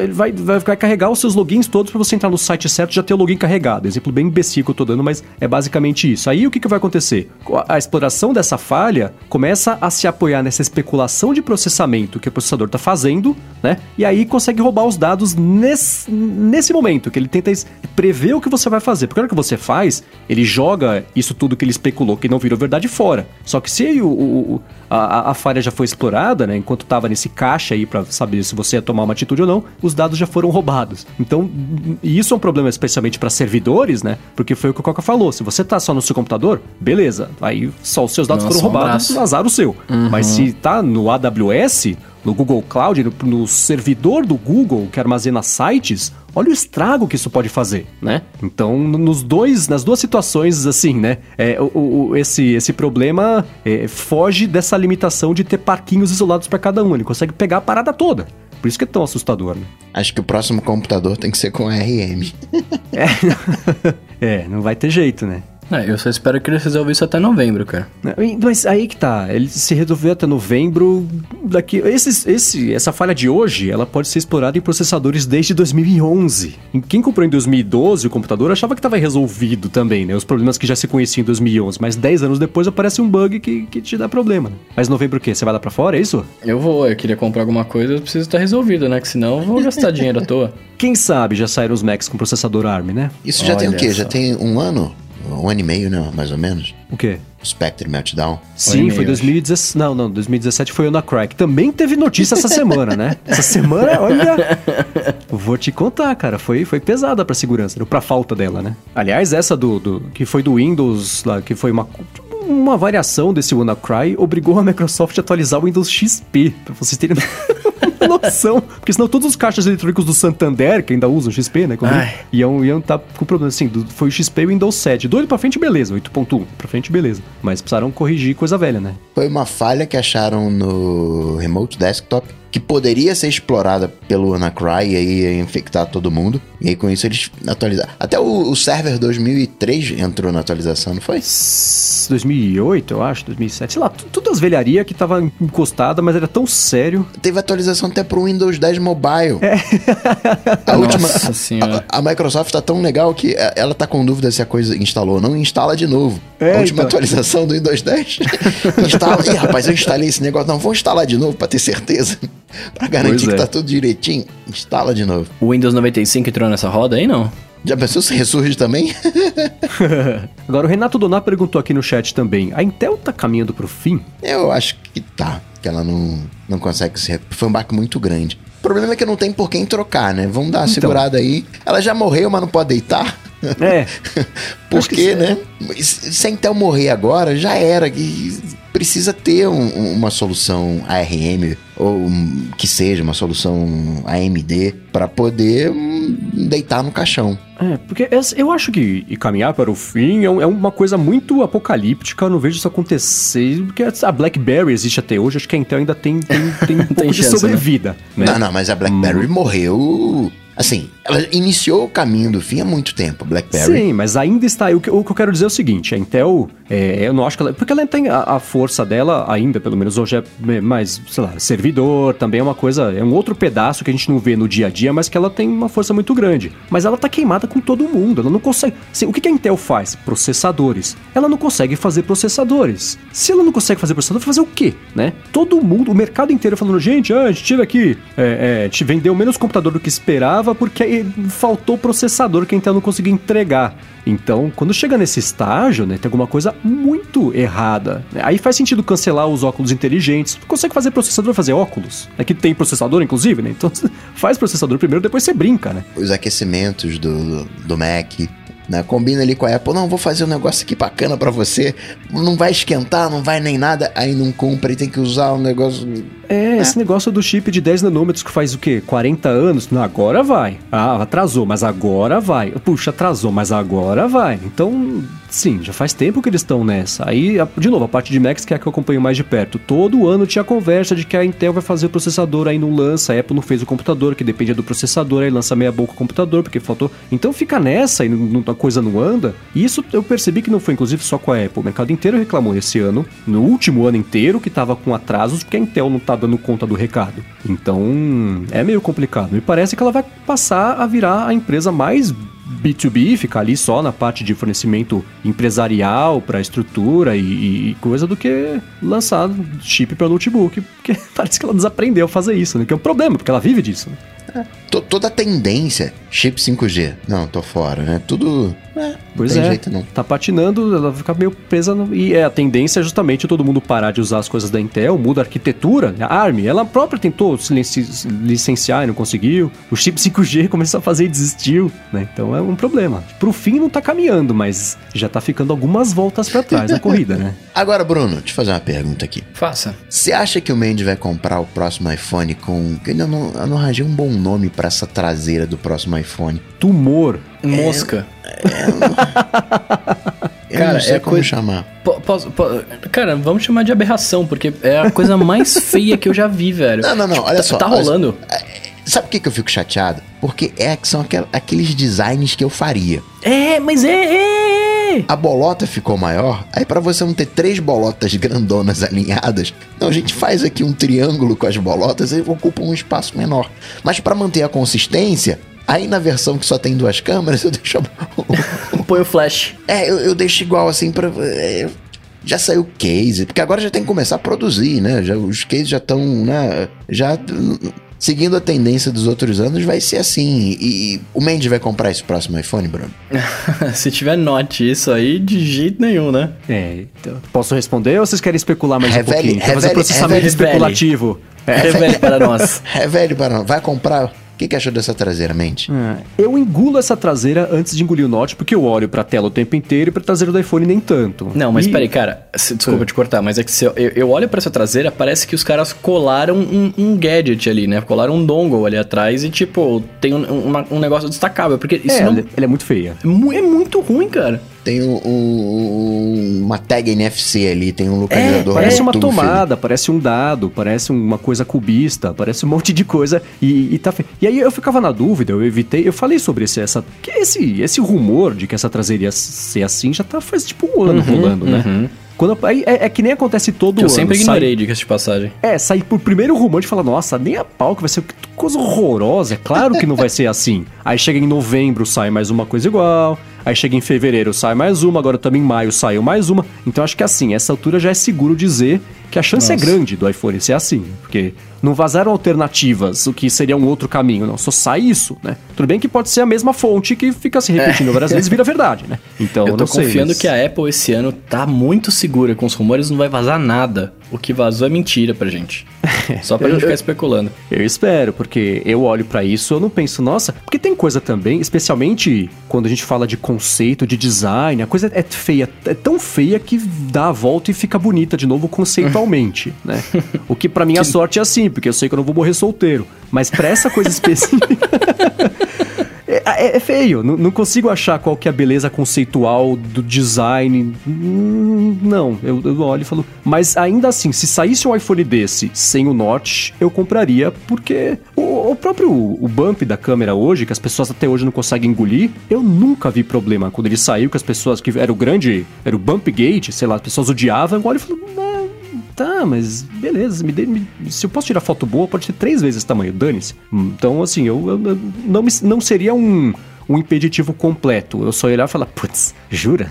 ele vai, vai, vai carregar os seus logins todos para você entrar no site certo e já ter o login carregado. Exemplo bem imbecil que eu tô dando, mas é basicamente isso. Aí o que, que vai acontecer? A exploração dessa falha começa a se apoiar nessa especulação de processamento que o processador está fazendo, né? E aí consegue roubar os dados nesse, nesse momento, que ele tenta prever o que você vai fazer. Porque na hora que você faz, ele joga isso tudo que ele especulou que não virou verdade fora. Só que se o, o a, a, falha já foi explorada, né? Enquanto estava nesse caixa aí para saber se você ia tomar uma atitude ou não, os dados já foram roubados. Então, e isso é um problema especialmente para servidores, né? Porque foi o que o Coca falou. Se você tá só no seu computador, beleza. Aí só os seus dados Nossa, foram roubados, um azar o seu. Uhum. Mas se tá no AWS, no Google Cloud, no, no servidor do Google que armazena sites, olha o estrago que isso pode fazer, né? Então, nos dois, nas duas situações, assim, né? É, o, o esse, esse problema é, foge dessa limitação de ter parquinhos isolados para cada um. Ele consegue pegar a parada toda. Por isso que é tão assustador, né? Acho que o próximo computador tem que ser com RM. é, é não vai ter jeito, né? É, eu só espero que eles resolvam isso até novembro, cara. Mas aí que tá, ele se resolveu até novembro. Daqui, esse, esse, essa falha de hoje, ela pode ser explorada em processadores desde 2011. Quem comprou em 2012 o computador achava que estava resolvido também, né? Os problemas que já se conheciam em 2011, mas 10 anos depois aparece um bug que, que te dá problema. Né? Mas novembro o quê? Você vai lá para fora, é isso? Eu vou, eu queria comprar alguma coisa, eu preciso estar resolvido, né? Que senão eu vou gastar dinheiro à toa. Quem sabe já saíram os Macs com processador ARM, né? Isso já Olha tem o quê? Só. Já tem um ano? Um ano e meio, né? Mais ou menos. O quê? Spectre Meltdown. Sim, foi 2017. Não, não, 2017 foi o na Crack. Também teve notícia essa semana, né? Essa semana, olha. Vou te contar, cara. Foi, foi pesada pra segurança, pra falta dela, né? Aliás, essa do, do. que foi do Windows, lá, que foi uma uma variação desse WannaCry obrigou a Microsoft a atualizar o Windows XP, pra vocês terem noção. Porque senão todos os caixas eletrônicos do Santander, que ainda usam XP, né? Iam, iam tá com problema. Assim, do, foi o XP e o Windows 7. Do 8 pra frente, beleza. 8.1 pra frente, beleza. Mas precisaram corrigir coisa velha, né? Foi uma falha que acharam no Remote Desktop que poderia ser explorada pelo WannaCry e aí ia infectar todo mundo. E aí com isso eles atualizaram. Até o, o server 2003 entrou na atualização, não foi? 2008, eu acho, 2007. Sei lá, tudo as velharias que tava encostada, mas era tão sério. Teve atualização até pro Windows 10 Mobile. É. A última. A, a, Microsoft tá tão legal que é, ela tá com dúvida se a coisa instalou ou não, instala de novo. É, a última então. atualização do Windows 10. instala. Ih, rapaz, eu instalei esse negócio. Não, vou instalar de novo pra ter certeza. Pra garantir que tá tudo direitinho. Instala de novo. O Windows 95 entrou nessa roda aí, não? Já pensou se ressurge também? Agora, o Renato Donar perguntou aqui no chat também: a Intel tá caminhando pro fim? Eu acho que tá. Que ela não, não consegue se. Foi um baque muito grande. O problema é que não tem por quem trocar, né? Vamos dar uma então. segurada aí. Ela já morreu, mas não pode deitar. É. Porque, né? Se a Intel morrer agora, já era. E precisa ter um, uma solução ARM ou que seja uma solução AMD para poder um, deitar no caixão. É, porque eu acho que caminhar para o fim é, é, uma coisa muito apocalíptica, eu não vejo isso acontecer, porque a BlackBerry existe até hoje, acho que a Intel ainda tem, tem, tem um pouco de né? sobrevida. Né? Não, não, mas a BlackBerry hum. morreu Assim, ela iniciou o caminho do fim há muito tempo, BlackBerry. Sim, mas ainda está. O que, o que eu quero dizer é o seguinte: a Intel, é, eu não acho que ela. Porque ela tem a, a, força dela, ainda, pelo menos hoje, é mais, sei lá, servidor, também é uma coisa. É um outro pedaço que a gente não vê no dia a dia, mas que ela tem uma força muito grande. Mas ela tá queimada com todo mundo. Ela não consegue. Assim, o que, a Intel faz? Processadores. Ela não consegue fazer processadores. Se ela não consegue fazer processador, fazer o quê? Né? Todo mundo, o mercado inteiro falando, gente, ah, a gente teve aqui, é, é, vendeu menos computador do que esperava porque faltou processador que a Intel não conseguiu entregar. Então, quando chega nesse estágio, né, tem alguma coisa muito errada. Aí faz sentido cancelar os óculos inteligentes. Tu consegue fazer processador fazer óculos? É que tem processador, inclusive, né? Então, faz processador primeiro, depois você brinca, né? Os aquecimentos do, do Mac, né? Combina ali com a Apple, não, vou fazer um negócio aqui bacana para você, não vai esquentar, não vai nem nada, aí não compra e tem que usar um negócio... É, é, esse negócio do chip de 10 nanômetros que faz o quê? 40 anos? Não, agora vai. Ah, atrasou, mas agora vai. Puxa, atrasou, mas agora vai. Então, sim, já faz tempo que eles estão nessa. Aí, de novo, a parte de Macs que é a que eu acompanho mais de perto. Todo ano tinha conversa de que a Intel vai fazer o processador, aí não lança, a Apple não fez o computador, que dependia do processador, aí lança meia boca o computador, porque faltou. Então fica nessa e não, a coisa não anda. E isso eu percebi que não foi, inclusive, só com a Apple. O mercado inteiro reclamou esse ano, no último ano inteiro, que tava com atrasos, porque a Intel não tá dando conta do recado. Então, é meio complicado. Me parece que ela vai passar a virar a empresa mais B2B, ficar ali só na parte de fornecimento empresarial para estrutura e, e, coisa do que lançar chip para notebook, porque parece que ela desaprendeu a fazer isso, né? Que é um problema, porque ela vive disso. Né? Toda a tendência, chip 5G. Não, tô fora, né? Tudo. É, pois é. Jeito, não. Tá patinando, ela fica meio presa. No... E é, a tendência é justamente todo mundo parar de usar as coisas da Intel, muda a arquitetura. A ARM, ela própria tentou se licenciar e não conseguiu. O chip 5G começou a fazer e desistiu, né? Então é um problema. Pro fim não tá caminhando, mas já tá ficando algumas voltas para trás na corrida, né? Agora, Bruno, deixa eu fazer uma pergunta aqui. Faça. Você acha que o Mandy vai comprar o próximo iPhone com. Eu não, eu não arranjei um bom nome para essa traseira do próximo iPhone. Tumor. É, Mosca. É, eu cara, não sei é como coisa... chamar. Posso, cara, vamos chamar de aberração, porque é a coisa mais feia que eu já vi, velho. Não, não, não, tipo, olha tá, só. Tá rolando. Só. É, sabe por que, que eu fico chateado? Porque é, são aqueles designs que eu faria. É, mas é, é. A bolota ficou maior, aí para você não ter três bolotas grandonas alinhadas, então a gente faz aqui um triângulo com as bolotas e ocupa um espaço menor. Mas para manter a consistência, Aí na versão que só tem duas câmeras, eu deixo. Põe o flash. É, eu, eu deixo igual assim pra. É, já saiu case, porque agora já tem que começar a produzir, né? Já, os cases já estão, né? Já seguindo a tendência dos outros anos, vai ser assim. E o Mandy vai comprar esse próximo iPhone, Bruno? Se tiver note isso aí, de jeito nenhum, né? É, então, posso responder ou vocês querem especular mais revele, um pouquinho? Revele, fazer processamento revele, especulativo. Revele para nós. Revele para nós. Vai comprar o que, que achou dessa traseira, mente? Ah, eu engulo essa traseira antes de engolir o Note, porque eu olho pra tela o tempo inteiro e pra traseira do iPhone nem tanto. Não, mas e... peraí, cara. Desculpa ah. te cortar, mas é que se eu, eu olho pra essa traseira, parece que os caras colaram um, um, gadget ali, né? Colaram um dongle ali atrás e, tipo, tem um, uma, um negócio destacável. Porque isso é, não... ela é muito feia. É, é muito ruim, cara. Tem um, um, uma tag NFC ali, tem um localizador. É, parece uma tomada, parece um dado, parece uma coisa cubista, parece um monte de coisa e, e tá fe... E aí eu ficava na dúvida, eu evitei, eu falei sobre esse, essa, que esse, esse rumor de que essa traseria ser assim já tá faz tipo um ano uhum, rolando, né? Uhum. Quando, é, é, que nem acontece todo que ano. Eu sempre ignorei, diga-se de passagem. É, sair por primeiro rumor de falar, nossa, nem a pau que vai ser que coisa horrorosa. É claro que não vai ser assim. Aí chega em novembro, sai mais uma coisa igual. Aí chega em fevereiro, sai mais uma. Agora também em maio saiu mais uma. Então acho que assim, essa altura já é seguro dizer que a chance é Nossa. é grande do iPhone ser assim, porque não vazaram alternativas, o que seria um outro caminho, não, só sai isso, né? Tudo bem que pode ser a mesma fonte que fica se repetindo é. várias vezes vira verdade, né? Então, eu tô confiando mas... que a Apple esse ano tá muito segura com os rumores, não vai vazar nada. O que vazou é mentira pra gente. Só pra eu, gente ficar especulando. Eu espero, porque eu olho para isso, eu não penso, nossa, porque tem coisa também, especialmente quando a gente fala de conceito, de design, a coisa é feia, é tão feia que dá a volta e fica bonita de novo conceitualmente, né? O que para mim a sorte é assim, porque eu sei que eu não vou morrer solteiro. Mas pra essa coisa específica. É, é, é, feio, não, não, consigo achar qual que é a beleza conceitual do design. Hum, não, eu, eu olho e falo. Mas ainda assim, se saísse um iPhone desse sem o Notch, eu compraria, porque o, o próprio o bump da câmera hoje, que as pessoas até hoje não conseguem engolir, eu nunca vi problema. Quando ele saiu, que as pessoas, que era o grande, era o bump gate, sei lá, as pessoas odiavam, eu olho e falo, Tá, mas beleza, me dê, me, se eu posso tirar foto boa, pode ter três vezes esse tamanho, dane-se. Então, assim, eu, eu, não, me, não seria um, um impeditivo completo. Eu só ia olhar e falar, putz, jura?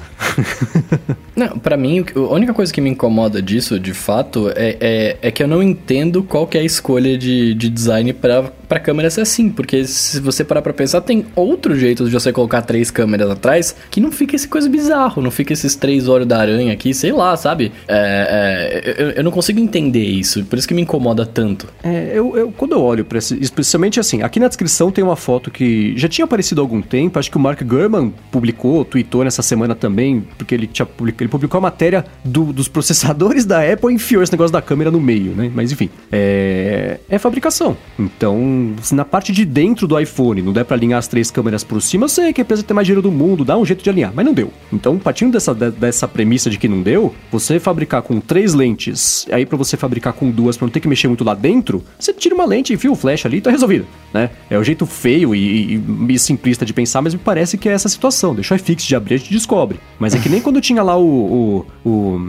não, para mim, a única coisa que me incomoda disso, de fato, é, é, é que eu não entendo qual que é a escolha de, de design para para câmera ser assim, porque se você parar para pensar, tem outro jeito de você colocar três câmeras atrás que não fica esse coisa bizarro, não fica esses três olhos da aranha aqui, sei lá, sabe? É, é, eu, eu, não consigo entender isso, por isso que me incomoda tanto. É, eu, eu quando eu olho para esse, especialmente assim, aqui na descrição tem uma foto que já tinha aparecido algum tempo, acho que o Mark Gurman publicou, tweetou nessa semana também, porque ele tinha ele publicou a matéria do, dos processadores da Apple e enfiou esse negócio da câmera no meio, né? Mas enfim, é, é fabricação. Então se na parte de dentro do iPhone não der para alinhar as três câmeras por cima, eu sei que a empresa tem mais dinheiro do mundo, dá um jeito de alinhar, mas não deu. Então, partindo dessa, dessa premissa de que não deu, você fabricar com três lentes, aí para você fabricar com duas, pra não ter que mexer muito lá dentro, você tira uma lente, enfia o flash ali e tá resolvido, né? É o jeito feio e, e, e, simplista de pensar, mas me parece que é essa situação. Deixa o iFix de abrir, a gente descobre. Mas é que nem quando tinha lá o, o, o,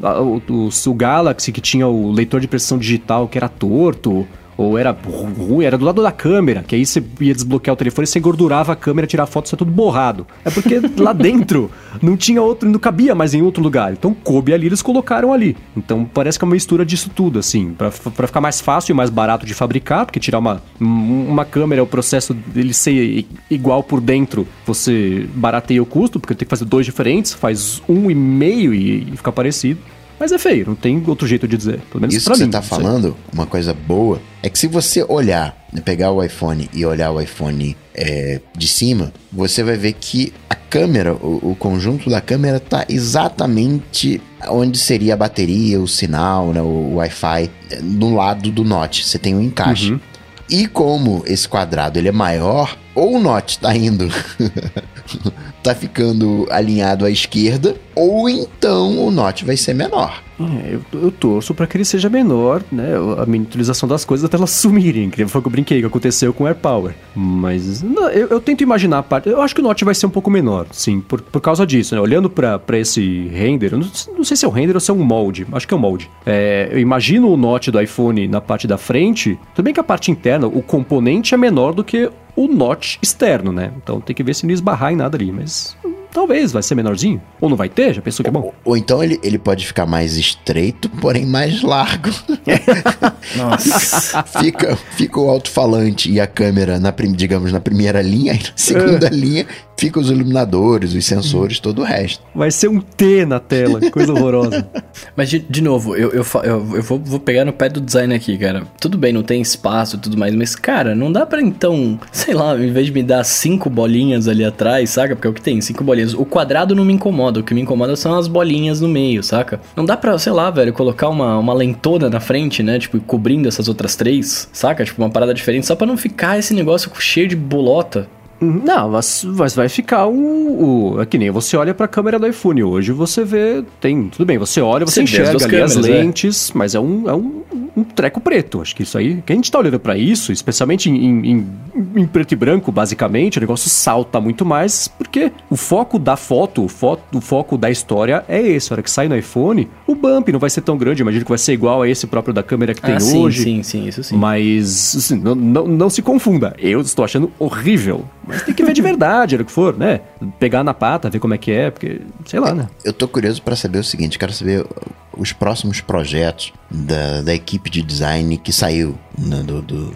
o, o, o Galaxy, que tinha o leitor de pressão digital que era torto, ou era ruim, era do lado da câmera, que aí você ia desbloquear o telefone, você engordurava a câmera, tirar foto, isso é tudo borrado. É porque lá dentro não tinha outro, não cabia mais em outro lugar. Então coube ali, eles colocaram ali. Então parece que é uma mistura disso tudo, assim, para ficar mais fácil e mais barato de fabricar, porque tirar uma, uma câmera, o processo dele ser igual por dentro, você barateia o custo, porque tem que fazer dois diferentes, faz um e meio e, e fica parecido. Mas é feio, não tem outro jeito de dizer. Pelo menos Isso pra que mim, você tá falando, uma coisa boa, é que se você olhar, né, pegar o iPhone e olhar o iPhone é, de cima, você vai ver que a câmera, o, o, conjunto da câmera tá exatamente onde seria a bateria, o sinal, né, o, o Wi-Fi, no lado do Note. Você tem um encaixe. Uhum. E como esse quadrado ele é maior, ou o Note tá indo tá ficando alinhado à esquerda, ou então o Note vai ser menor. É, eu, eu torço para que ele seja menor, né? A miniaturização das coisas até elas sumirem, que foi o que eu brinquei, que aconteceu com o AirPower. Mas não, eu, eu, tento imaginar a parte. Eu acho que o Note vai ser um pouco menor, sim, por, por causa disso, né? Olhando para esse render, não, não, sei se é um render ou se é um molde, acho que é um molde. É, eu imagino o Note do iPhone na parte da frente, também que a parte interna, o componente é menor do que o notch externo, né? Então tem que ver se não esbarrar em nada ali, mas Yes. Talvez vai ser menorzinho. Ou não vai ter, já pensou que é bom? Ou, ou então ele, ele pode ficar mais estreito, porém mais largo. Nossa. fica, fica o alto-falante e a câmera, na, digamos, na primeira linha, e na segunda é. linha fica os iluminadores, os sensores, todo o resto. Vai ser um T na tela, coisa horrorosa. Mas, de, de novo, eu, eu, eu, eu, vou, vou pegar no pé do design aqui, cara. Tudo bem, não tem espaço e tudo mais, mas, cara, não dá pra então, sei lá, em vez de me dar cinco bolinhas ali atrás, saca? Porque é o que tem, cinco bolinhas. O quadrado não me incomoda, o que me incomoda são as bolinhas no meio, saca? Não dá pra, sei lá, velho, colocar uma, uma lentona na frente, né? Tipo, cobrindo essas outras três, saca? Tipo, uma parada diferente, só pra não ficar esse negócio cheio de bolota. Não, mas, mas vai ficar o, o. É que nem você olha pra câmera do iPhone hoje, você vê. Tem. Tudo bem, você olha, você, você enxerga ali câmeras, as é. lentes, é. mas é um, é um, um treco preto. Acho que isso aí. Que a gente tá olhando para isso, especialmente em, em, em, preto e branco, basicamente, o negócio salta muito mais, porque o foco da foto, o, foto, o foco da história é esse. A hora que sai no iPhone, o bump não vai ser tão grande. Imagino que vai ser igual a esse próprio da câmera que ah, tem sim, hoje. Sim, sim, isso sim. Mas, assim, não, não, não se confunda. Eu estou achando horrível. Mas tem que ver de verdade, era o que for, né? Pegar na pata, ver como é que é, porque, sei lá, né? Eu tô curioso para saber o seguinte, quero saber os próximos projetos da, da equipe de design que saiu né, do, do,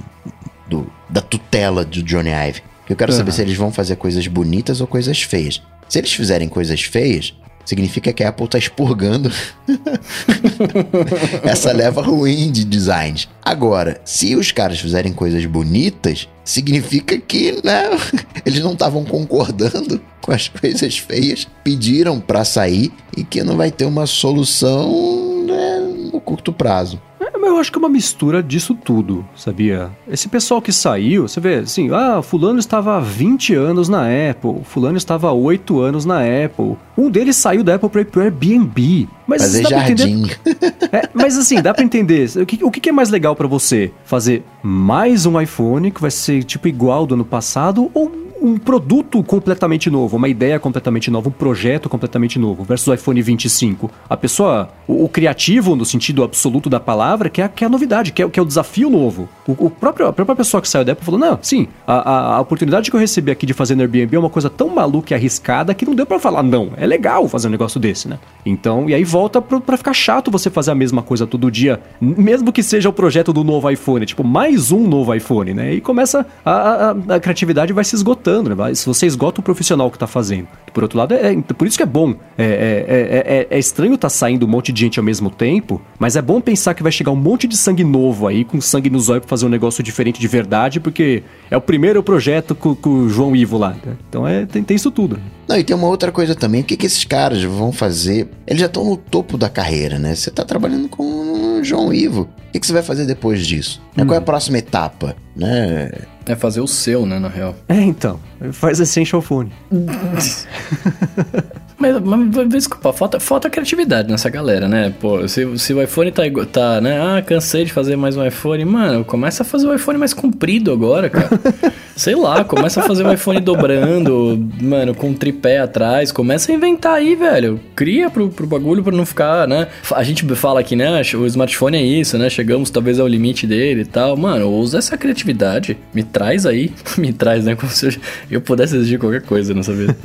do, da tutela do Johnny Ive. Eu quero uhum. saber se eles vão fazer coisas bonitas ou coisas feias. Se eles fizerem coisas feias, significa que a Apple está expurgando essa leva ruim de designs. Agora, se os caras fizerem coisas bonitas, significa que né, eles não estavam concordando com as coisas feias, pediram para sair e que não vai ter uma solução né, no curto prazo eu acho que é uma mistura disso tudo, sabia? Esse pessoal que saiu, você vê assim, ah, fulano estava há 20 anos na Apple, fulano estava há 8 anos na Apple. Um deles saiu da Apple para ir pro Airbnb. Mas Fazer jardim. É, mas assim, dá para entender. O que, o que é mais legal para você? Fazer mais um iPhone que vai ser tipo igual do ano passado ou um produto completamente novo, uma ideia completamente nova, um projeto completamente novo, versus o iPhone 25. A pessoa, o, o criativo, no sentido absoluto da palavra, que é, que é a novidade, que é, que é o desafio novo. O, o, próprio, a própria pessoa que saiu da Apple falou: não, sim, a, a, a, oportunidade que eu recebi aqui de fazer no Airbnb é uma coisa tão maluca e arriscada que não deu para falar não. É legal fazer um negócio desse, né? Então, e aí volta para ficar chato você fazer a mesma coisa todo dia, mesmo que seja o projeto do novo iPhone, tipo, mais um novo iPhone, né? E começa a, a, a criatividade vai se esgotando né? Se você esgota o profissional que está fazendo. Por outro lado, é, é, por isso que é bom. É, é, é, é estranho estar tá saindo um monte de gente ao mesmo tempo, mas é bom pensar que vai chegar um monte de sangue novo aí, com sangue nos olhos para fazer um negócio diferente de verdade, porque é o primeiro projeto com, com o João Ivo lá. Né? Então é, tem, tem isso tudo. Não, e tem uma outra coisa também. O que, que esses caras vão fazer? Eles já estão no topo da carreira, né? Você está trabalhando com o João Ivo. O que, que você vai fazer depois disso? Hum. Qual é a próxima etapa? Né? É fazer o seu, né, na real. É, então. Faz Essential Phone. Mas, mas desculpa, falta, falta criatividade nessa galera, né? Pô, se, se o iPhone tá, tá, né? Ah, cansei de fazer mais um iPhone. Mano, começa a fazer o iPhone mais comprido agora, cara. Sei lá, começa a fazer o iPhone dobrando, mano, com um tripé atrás. Começa a inventar aí, velho. Cria pro, pro bagulho pra não ficar, né? A gente fala aqui, né? O smartphone é isso, né? Chegamos talvez ao limite dele e tal. Mano, usa essa criatividade. Me traz aí. Me traz, né? Como se eu pudesse exigir qualquer coisa nessa vida.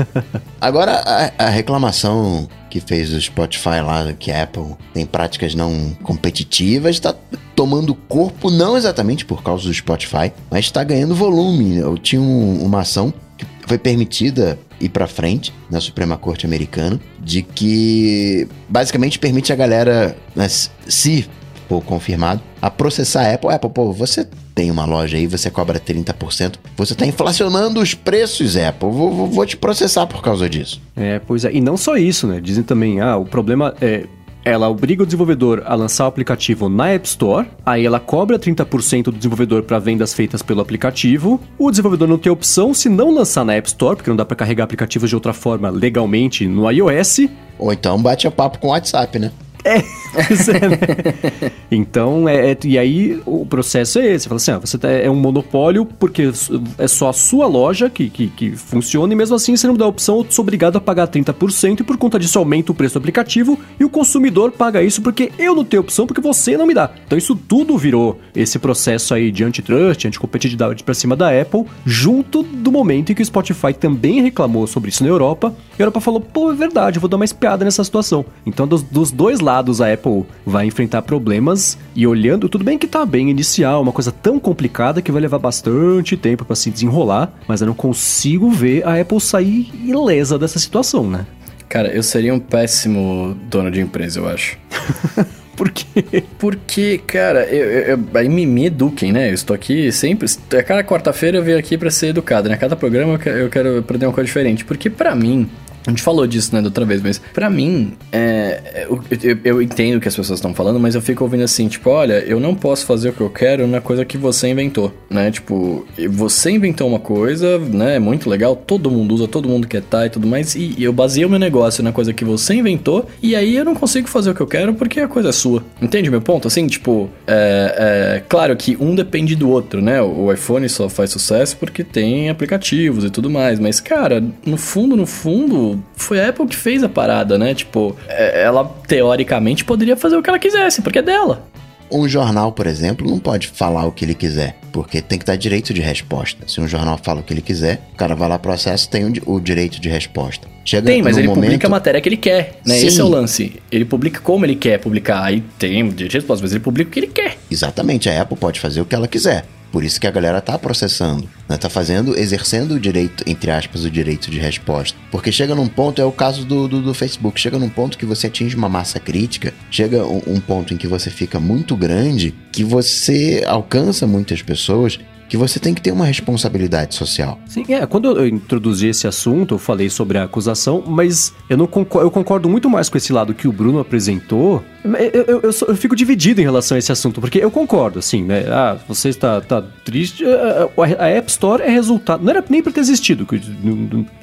Agora, a, a reclamação que fez o Spotify lá, que a Apple tem práticas não competitivas, está tomando corpo não exatamente por causa do Spotify, mas está ganhando volume. Eu tinha um, uma ação que foi permitida ir para frente na Suprema Corte Americana, de que basicamente permite a galera, né, se for confirmado, a processar a Apple. Apple, pô, você tem uma loja aí, você cobra 30%, você está inflacionando os preços, Apple. Vou, vou, vou, te processar por causa disso. É, pois é. E não só isso, né? Dizem também, ah, o problema é. Ela obriga o desenvolvedor a lançar o aplicativo na App Store, aí ela cobra 30% do desenvolvedor para vendas feitas pelo aplicativo. O desenvolvedor não tem opção se não lançar na App Store, porque não dá para carregar aplicativos de outra forma legalmente no iOS. Ou então bate a papo com o WhatsApp, né? É, é né? Então, é, é, e aí o processo é esse. Você fala assim, ah, você tá, é um monopólio porque é só a sua loja que, que, que funciona e mesmo assim você não dá a opção, eu sou obrigado a pagar 30% e por conta disso aumenta o preço do aplicativo e o consumidor paga isso porque eu não tenho opção porque você não me dá. Então isso tudo virou esse processo aí de antitrust, anticompetitividade pra cima da Apple, junto do momento em que o Spotify também reclamou sobre isso na Europa e a Europa falou, pô, é verdade, eu vou dar mais piada nessa situação. Então dos, dos dois lados lados a Apple vai enfrentar problemas e olhando, tudo bem que tá bem inicial, uma coisa tão complicada que vai levar bastante tempo para se desenrolar, mas eu não consigo ver a Apple sair ilesa dessa situação, né? Cara, eu seria um péssimo dono de empresa, eu acho. Por quê? Porque, cara, eu, eu, aí me, me eduquem, né? Eu estou aqui sempre. A cada quarta-feira eu venho aqui para ser educado, né? Cada programa eu quero, eu quero aprender uma coisa diferente. Porque, para mim, A gente falou disso, né, da outra vez, mas para mim, é, eu, eu, eu, entendo o que as pessoas estão falando, mas eu fico ouvindo assim, tipo, olha, eu não posso fazer o que eu quero na coisa que você inventou, né? Tipo, você inventou uma coisa, né, é muito legal, todo mundo usa, todo mundo quer tá e tudo mais, e, e eu baseei o meu negócio na coisa que você inventou, e aí eu não consigo fazer o que eu quero porque a coisa é sua. Entende meu ponto? Assim, tipo, é, é claro que um depende do outro, né? O iPhone só faz sucesso porque tem aplicativos e tudo mais, mas, cara, no fundo, no fundo, foi a Apple que fez a parada, né? Tipo, é, ela teoricamente poderia fazer o que ela quisesse, porque é dela. Um jornal, por exemplo, não pode falar o que ele quiser, porque tem que dar direito de resposta. Se um jornal fala o que ele quiser, o cara vai lá processo, tem o direito de resposta. Chega tem, mas ele momento... publica a matéria que ele quer, né? Sim. Esse é o lance. Ele publica como ele quer publicar. Aí tem direito de resposta, mas ele publica o que ele quer. Exatamente, a Apple pode fazer o que ela quiser. Por isso que a galera tá processando, né? Tá fazendo, exercendo o direito, entre aspas, o direito de resposta. Porque chega num ponto, é o caso do, do, do Facebook, chega num ponto que você atinge uma massa crítica, chega um, um ponto em que você fica muito grande, que você alcança muitas pessoas que você tem que ter uma responsabilidade social. Sim, é. Quando eu introduzi esse assunto, eu falei sobre a acusação, mas eu não concordo, eu concordo muito mais com esse lado que o Bruno apresentou. Eu, eu, eu, eu, fico dividido em relação a esse assunto, porque eu concordo, assim, né? Ah, você está tá triste. A, a, App Store é resultado. Não era nem para ter existido.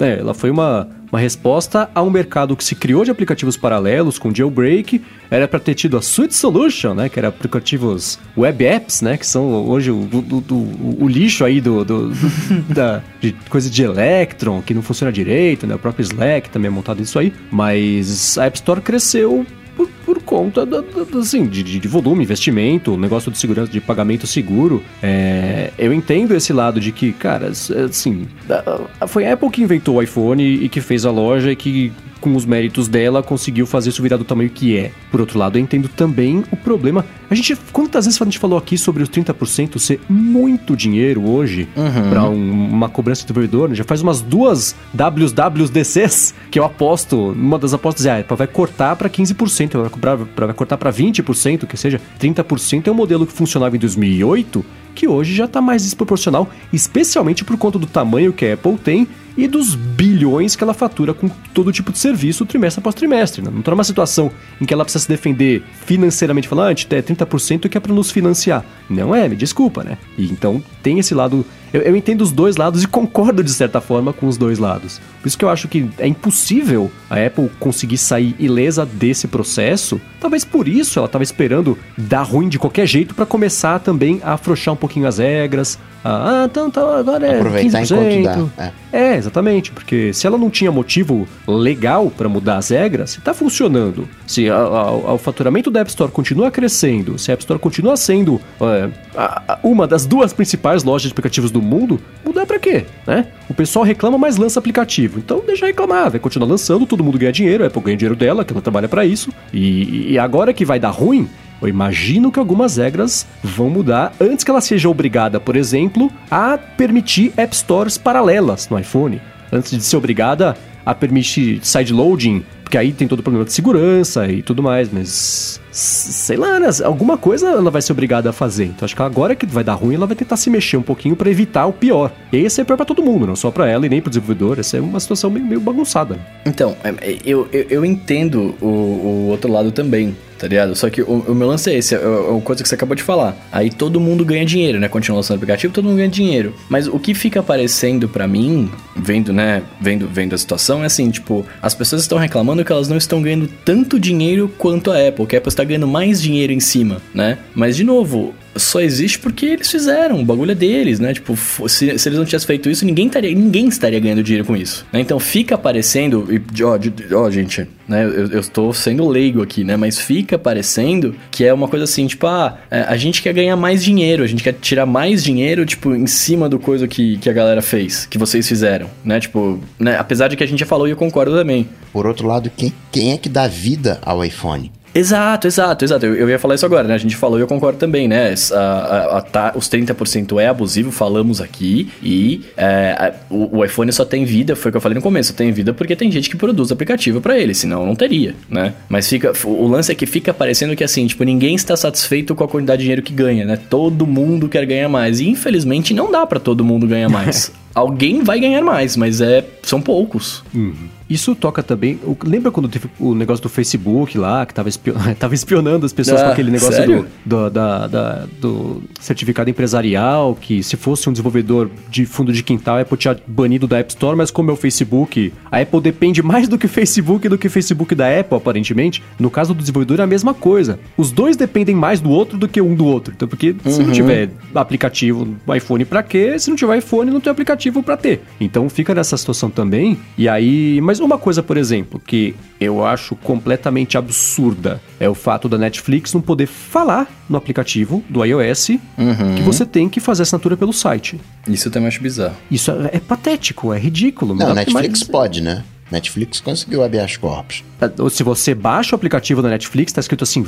É, ela foi uma uma resposta a um mercado que se criou de aplicativos paralelos com jailbreak. Era para ter tido a Suite Solution, né, que era aplicativos web apps, né, que são hoje o, o, o, lixo aí do, do, do da de coisa de Electron que não funciona direito, né, o próprio Slack também é montado nisso aí. Mas a App Store cresceu por, por conta da, da, assim, de, de, volume, investimento, negócio de segurança, de pagamento seguro. É, eu entendo esse lado de que, cara, assim, foi a Apple que inventou o iPhone e que fez a loja e que com os méritos dela, conseguiu fazer isso virar do tamanho que é. Por outro lado, eu entendo também o problema. A gente, quantas vezes a gente falou aqui sobre os 30% ser muito dinheiro hoje uhum. para um, uma cobrança de desenvolvedor? Né? Já faz umas duas WWDCs que eu aposto, uma das apostas é a ah, Apple vai cortar para 15%, vai, cobrar, vai cortar para 20%, que seja 30% é um modelo que funcionava em 2008 que hoje já está mais desproporcional, especialmente por conta do tamanho que a Apple tem e dos bilhões que ela fatura com todo tipo de serviço trimestre após trimestre. Né? Não está numa situação em que ela precisa se defender financeiramente, falando, ah, a gente é 30% que é para nos financiar. Não é, me desculpa, né? E então tem esse lado eu, eu, entendo os dois lados e concordo de certa forma com os dois lados. Por isso que eu acho que é impossível a Apple conseguir sair ilesa desse processo. Talvez por isso ela estava esperando dar ruim de qualquer jeito para começar também a afrouxar um pouquinho as regras. Ah, então, então agora é Aproveitar 15%. Enquanto dá. É. é, exatamente. Porque se ela não tinha motivo legal para mudar as regras, se está funcionando, se a, a, o faturamento da App Store continua crescendo, se a App Store continua sendo é, a, uma das duas principais lojas de aplicativos do mundo, mudar para quê? Né? O pessoal reclama, mas lança aplicativo. Então deixa reclamar, vai continuar lançando, todo mundo ganha dinheiro, a Apple ganha dinheiro dela, que ela trabalha para isso. E, e agora que vai dar ruim, eu imagino que algumas regras vão mudar antes que ela seja obrigada, por exemplo, a permitir App Stores paralelas no iPhone. Antes de ser obrigada a permitir sideloading, porque aí tem todo o problema de segurança e tudo mais, mas sei lá, né? Alguma coisa ela vai ser obrigada a fazer. Então acho que agora que vai dar ruim, ela vai tentar se mexer um pouquinho para evitar o pior. E isso é pior pra todo mundo, não só para ela e nem pro desenvolvedor. Essa é uma situação meio, meio bagunçada. Então, é, é, eu, eu, eu entendo o, o outro lado também tá ligado? Só que o, o meu lance é esse, é, é uma coisa que você acabou de falar. Aí todo mundo ganha dinheiro, né? Continua lançando aplicativo, todo mundo ganha dinheiro. Mas o que fica aparecendo para mim, vendo, né, vendo, vendo a situação, é assim, tipo, as pessoas estão reclamando que elas não estão ganhando tanto dinheiro quanto a Apple, que a Apple está ganhando mais dinheiro em cima, né? Mas, de novo, só existe porque eles fizeram, o bagulho é deles, né? Tipo, se, se eles não tivessem feito isso, ninguém estaria, ninguém estaria ganhando dinheiro com isso. Né? Então fica aparecendo, e, ó, ó, gente, né? Eu, eu estou sendo leigo aqui, né? Mas fica parecendo que é uma coisa assim, tipo, ah, é, a gente quer ganhar mais dinheiro, a gente quer tirar mais dinheiro, tipo, em cima do coisa que, que a galera fez, que vocês fizeram, né? Tipo, né? Apesar de que a gente já falou e eu concordo também. Por outro lado, quem, quem é que dá vida ao iPhone? Exato, exato, exato. Eu, eu, ia falar isso agora, né? A gente falou e eu concordo também, né? A, a, a, tá, os 30% é abusivo, falamos aqui. E é, o, o, iPhone só tem vida, foi o que eu falei no começo, tem vida porque tem gente que produz aplicativo para ele, senão não teria, né? Mas fica. O lance é que fica parecendo que assim, tipo, ninguém está satisfeito com a quantidade de dinheiro que ganha, né? Todo mundo quer ganhar mais. E infelizmente não dá para todo mundo ganhar mais. alguém vai ganhar mais, mas é são poucos. Uhum. Isso toca também. Lembra quando teve o negócio do Facebook lá, que tava, espion... tava espionando as pessoas ah, com aquele negócio do, do, da, da, do certificado empresarial, que se fosse um desenvolvedor de fundo de quintal, a Apple tinha banido da App Store, mas como é o Facebook, a Apple depende mais do que o Facebook do que o Facebook da Apple, aparentemente. No caso do desenvolvedor é a mesma coisa. Os dois dependem mais do outro do que um do outro. Então, porque uhum. se não uhum. tiver aplicativo iPhone para quê? Se não tiver iPhone, não tem aplicativo para ter. Então fica nessa situação também. E aí, mas uma coisa, por exemplo, que eu acho completamente absurda é o fato da Netflix não poder falar no aplicativo do iOS uhum. que você tem que fazer assinatura pelo site. Isso eu também acho bizarro. Isso é, é patético, é ridículo. Não, Netflix mais... pode, né? Netflix conseguiu habeas corpus. Se você baixa o aplicativo da Netflix, tá escrito assim: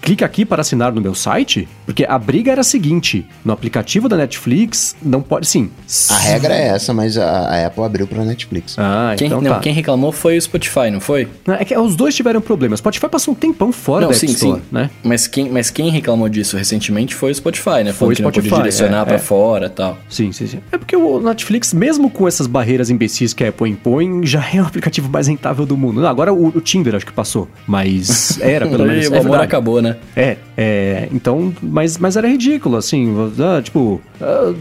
clica aqui para assinar no meu site. Porque a briga era a seguinte: no aplicativo da Netflix, não pode. Sim. A regra é essa, mas a, a Apple abriu para Netflix. Ah, quem, então não, tá. quem reclamou foi o Spotify, não foi? É que os dois tiveram problemas. Spotify passou um tempão fora não, da sim, App Store, sim. né? Mas quem, mas quem reclamou disso recentemente foi o Spotify, né? Foi o Spotify. Que direcionar é, para é. fora e tal. Sim, sim, sim. É porque o Netflix, mesmo com essas barreiras imbecis que a Apple impõe, já é o aplicativo mais rentável do mundo. Não, agora o, o Tinder acho que passou, mas era pelo menos. é amor acabou, né? É, é. Então, mas, mas era ridículo, assim. Ah, tipo, ah,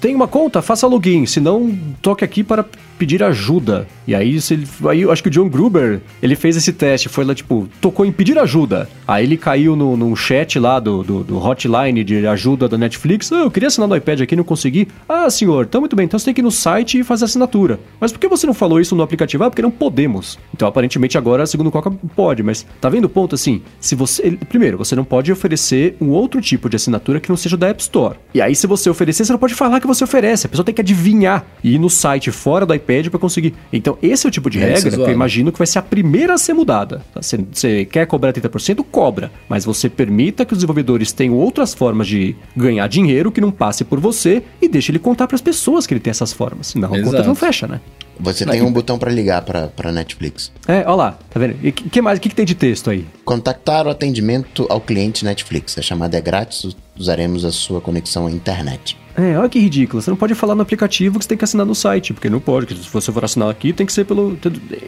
tem uma conta, faça login, senão toque aqui para pedir ajuda. E aí, ele, aí eu acho que o John Gruber, ele fez esse teste, foi lá, tipo, tocou em pedir ajuda. Aí ele caiu no, num chat lá do, do, do hotline de ajuda da Netflix. Ah, eu queria assinar no iPad aqui, não consegui. Ah, senhor, tá muito bem, então você tem que ir no site e fazer assinatura. Mas por que você não falou isso no aplicativo? Ah, porque não podemos. Então, aparentemente, agora, segundo o Coca, pode. Mas tá vendo o ponto, assim? Se você... Primeiro, você não pode oferecer um outro tipo de assinatura que não seja da App Store. E aí, se você oferecer, você não pode falar que você oferece. A pessoa tem que adivinhar e ir no site fora do iPad pede para conseguir. Então, esse é o tipo de é regra que eu imagino que vai ser a primeira a ser mudada. Tá? Você, você quer cobrar 30%? Cobra. Mas você permita que os desenvolvedores tenham outras formas de ganhar dinheiro que não passe por você e deixe ele contar para as pessoas que ele tem essas formas. Senão Exato. a conta não fecha, né? Você tem um botão para ligar para Netflix. É, olha lá, tá vendo? E que mais? O que, que tem de texto aí? Contactar o atendimento ao cliente Netflix. A chamada é grátis, usaremos a sua conexão à internet. É, olha que ridículo. Você não pode falar no aplicativo que você tem que assinar no site, porque não pode. Se você for assinar aqui, tem que ser pelo.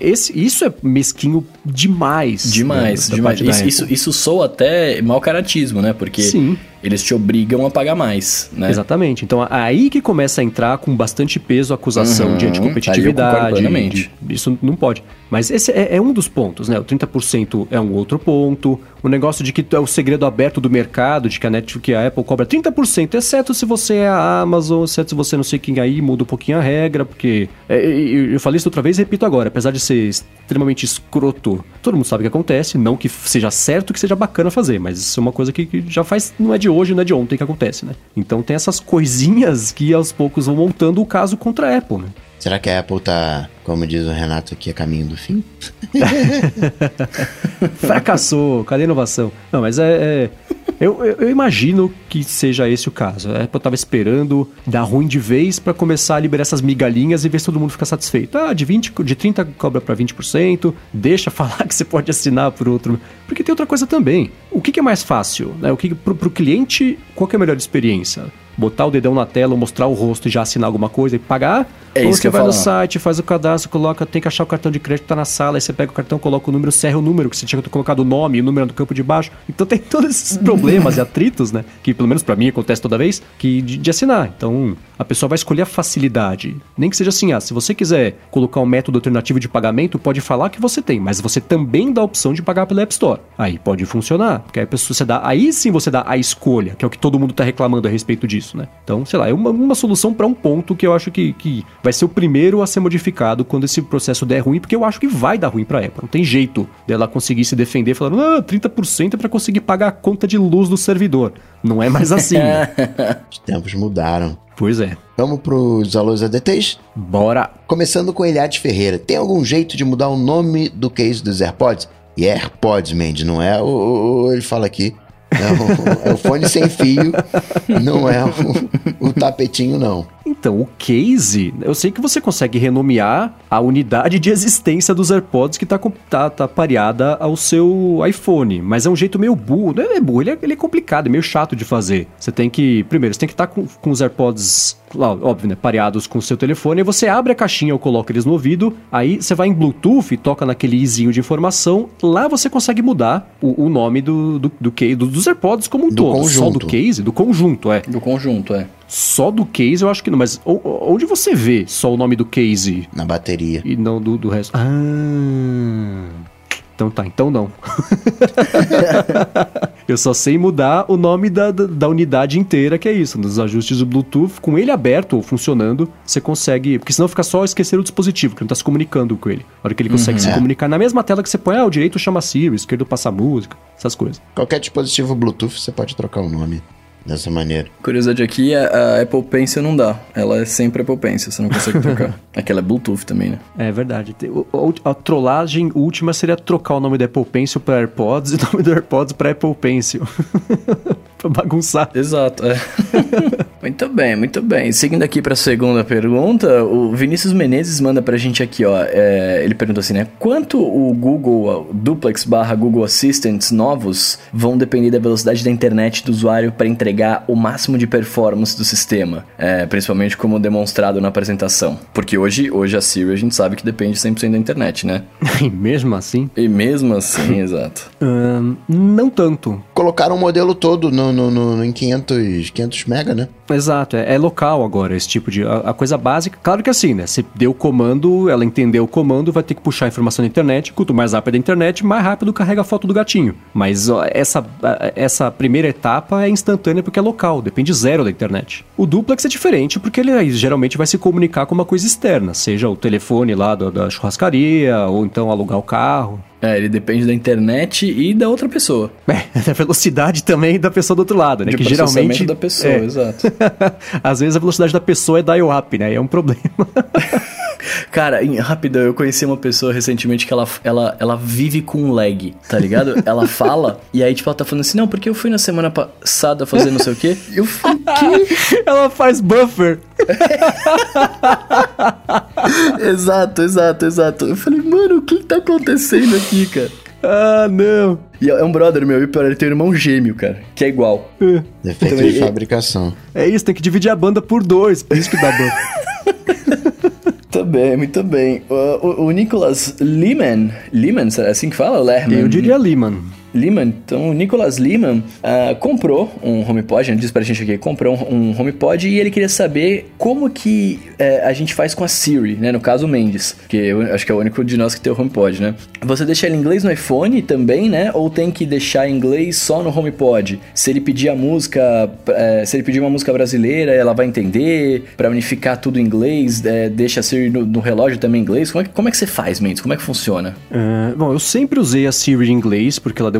Esse, isso é mesquinho demais. Demais, né, demais. Isso, isso, isso soa até mau caratismo, né? Porque Sim. Eles te obrigam a pagar mais, né? Exatamente. Então aí que começa a entrar com bastante peso a acusação uhum, de anticompetitividade. De, isso não pode. Mas esse é, é, um dos pontos, né? O 30% é um outro ponto. O negócio de que é o segredo aberto do mercado, de que a Netflix, que a Apple cobra 30%, exceto se você é a Amazon, exceto se você não sei quem aí, muda um pouquinho a regra, porque. É, eu falei isso outra vez e repito agora, apesar de ser extremamente escroto, todo mundo sabe o que acontece, não que seja certo que seja bacana fazer, mas isso é uma coisa que, que já faz, não é de hoje, não é de ontem que acontece, né? Então tem essas coisinhas que aos poucos vão montando o caso contra a Apple, né? Será que a Apple tá, como diz o Renato aqui, a caminho do fim? Fracassou, cadê a inovação? Não, mas é. é eu, eu, eu, imagino que seja esse o caso. A Apple tava esperando dar ruim de vez para começar a liberar essas migalhinhas e ver se todo mundo fica satisfeito. Ah, de 20, de 30 cobra para 20%, deixa falar que você pode assinar por outro. Porque tem outra coisa também. O que, que é mais fácil? Né? O que pro, pro cliente, qual é a melhor experiência? Botar o dedão na tela, mostrar o rosto e já assinar alguma coisa e pagar. É Ou você vai no site, faz o cadastro, coloca, tem que achar o cartão de crédito, tá na sala, aí você pega o cartão, coloca o número, serra o número, que você tinha colocado o nome e o número no campo de baixo. Então tem todos esses problemas e atritos, né? Que pelo menos para mim acontece toda vez, que de, de, assinar. Então a pessoa vai escolher a facilidade. Nem que seja assim, ah, se você quiser colocar um método alternativo de pagamento, pode falar que você tem, mas você também dá a opção de pagar pela App Store. Aí pode funcionar, porque aí a pessoa você dá, aí sim você dá a escolha, que é o que todo mundo tá reclamando a respeito disso, né? Então, sei lá, é uma, uma solução para um ponto que eu acho que, que vai ser o primeiro a ser modificado quando esse processo der ruim, porque eu acho que vai dar ruim para a Apple. Não tem jeito dela conseguir se defender falando, ah, 30% é para conseguir pagar a conta de luz do servidor. Não é mais assim. né? Os tempos mudaram. Pois é. Vamos pros alôs ADTs? Bora! Começando com Eliade Ferreira. Tem algum jeito de mudar o nome do case dos AirPods? E AirPods, Mandy, não é o, o, o, ele fala aqui. É o, é o fone sem fio, não é o, o tapetinho, não. Então, o case, eu sei que você consegue renomear a unidade de existência dos AirPods que tá, tá, tá pareada ao seu iPhone, mas é um jeito meio burro. Não é burro, ele é, ele é complicado, é meio chato de fazer. Você tem que, primeiro, você tem que estar tá com, com os AirPods, óbvio, né, pareados com o seu telefone, e você abre a caixinha ou coloca eles no ouvido, aí você vai em Bluetooth, toca naquele izinho de informação, lá você consegue mudar o, o nome do, do, do case, do, dos AirPods como um do todo. Conjunto. Só do case, do conjunto, é. Do conjunto, é. Só do case eu acho que não, mas onde você vê só o nome do case? Na bateria. E não do, do resto. Ah. Então tá, então não. eu só sei mudar o nome da, da, da, unidade inteira, que é isso. Nos ajustes do Bluetooth, com ele aberto ou funcionando, você consegue. Porque senão fica só esquecer o dispositivo, que não tá se comunicando com ele. A hora que ele consegue uhum, se é. comunicar na mesma tela que você põe, ah, o direito chama Siri, o esquerdo passa música, essas coisas. Qualquer dispositivo Bluetooth você pode trocar o nome dessa maneira. Curiosidade aqui, a, a Apple Pencil não dá. Ela é sempre Apple Pencil, você não consegue trocar. Aquela é Bluetooth também, né? É verdade. A, a trollagem última seria trocar o nome da Apple Pencil para AirPods e o nome do AirPods para Apple Pencil. pra bagunçar. Exato, é. muito bem, muito bem. Seguindo aqui pra segunda pergunta, o Vinícius Menezes manda pra gente aqui, ó. É, ele pergunta assim, né? Quanto o Google o Duplex barra Google Assistants novos vão depender da velocidade da internet do usuário para entregar o máximo de performance do sistema? É, principalmente como demonstrado na apresentação. Porque hoje, hoje a Siri a gente sabe que depende 100% da internet, né? e mesmo assim? E mesmo assim, exato. Um, não tanto. Colocaram o modelo todo no no, no, em 500, 500 mega, né? Exato, é, é, local agora esse tipo de... A, a, coisa básica, claro que assim, né? Você deu o comando, ela entendeu o comando, vai ter que puxar a informação na internet, quanto mais rápido a internet, mais rápido carrega a foto do gatinho. Mas ó, essa, essa primeira etapa é instantânea porque é local, depende zero da internet. O duplex é diferente porque ele geralmente vai se comunicar com uma coisa externa, seja o telefone lá da, da churrascaria, ou então alugar o carro. É, ele depende da internet e da outra pessoa. É, da velocidade também da pessoa do outro lado, né? De que geralmente da pessoa, é. exato. Às vezes a velocidade da pessoa é dial-up, né? E é um problema. Cara, em, rapidão, eu conheci uma pessoa recentemente que ela, ela, ela vive com lag, tá ligado? ela fala, e aí, tipo, ela tá falando assim, não, porque eu fui na semana passada fazer não sei o quê. Eu falei, que? ela faz buffer. exato, exato, exato. Eu falei, mano, o que tá acontecendo aqui, cara? Ah, não. E é um brother meu, e pior, ele tem um irmão gêmeo, cara, que é igual. É. Defeito então, de é... fabricação. É isso, tem que dividir a banda por dois, por isso que dá banda. Bem, muito bem. O, o, o Nicholas Lehman, Lehman, é assim que fala? Lerman? Eu diria Lehman. Lehman, então o Nicholas Lehman uh, comprou um HomePod, ele disse pra gente aqui, comprou um, um HomePod e ele queria saber como que uh, a gente faz com a Siri, né? No caso o Mendes, que eu acho que é o único de nós que tem o HomePod, né? Você deixa ele em inglês no iPhone também, né? Ou tem que deixar em inglês só no HomePod? Se ele pedir a música, uh, se ele pedir uma música brasileira, ela vai entender? Para unificar tudo em inglês, eh, deixa a Siri no, no, relógio também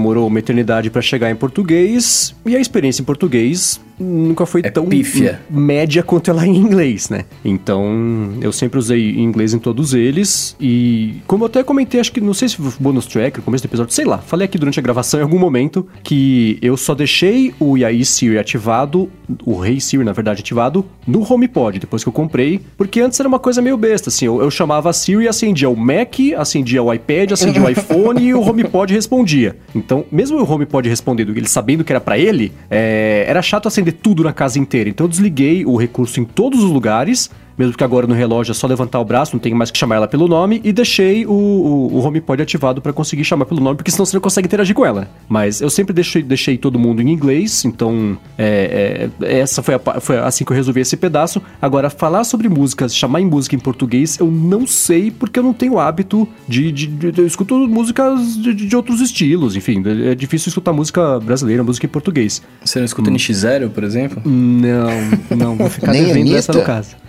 demorou uma eternidade para chegar em português, e a experiência em português nunca foi é tão pífia. média quanto ela é em inglês, né? Então, eu sempre usei inglês em todos eles, e como eu até comentei, acho que, não sei se foi bonus track, no começo do episódio, sei lá, falei aqui durante a gravação em algum momento, que eu só deixei o Yai Siri ativado, o Rei hey Siri, na verdade, ativado, no HomePod, depois que eu comprei, porque antes era uma coisa meio besta, assim, eu, eu chamava a Siri e acendia o Mac, acendia o iPad, acendia o iPhone e o HomePod respondia. Então, mesmo o HomePod respondendo, ele sabendo que era para ele, é, era chato acender tudo na casa inteira. Então eu desliguei o recurso em todos os lugares mesmo que agora no relógio é só levantar o braço, não tem mais que chamar ela pelo nome, e deixei o, o, o HomePod ativado para conseguir chamar pelo nome, porque senão você não consegue interagir com ela. Mas eu sempre deixei, deixei todo mundo em inglês, então é, é, essa foi, a, foi assim que eu resolvi esse pedaço. Agora, falar sobre músicas, chamar em música em português, eu não sei, porque eu não tenho hábito de. de, de, de eu escuto músicas de, de, outros estilos, enfim, é difícil escutar música brasileira, música em português. Você não escuta hum. NX0, por exemplo? Não, não, vou ficar devendo essa no caso.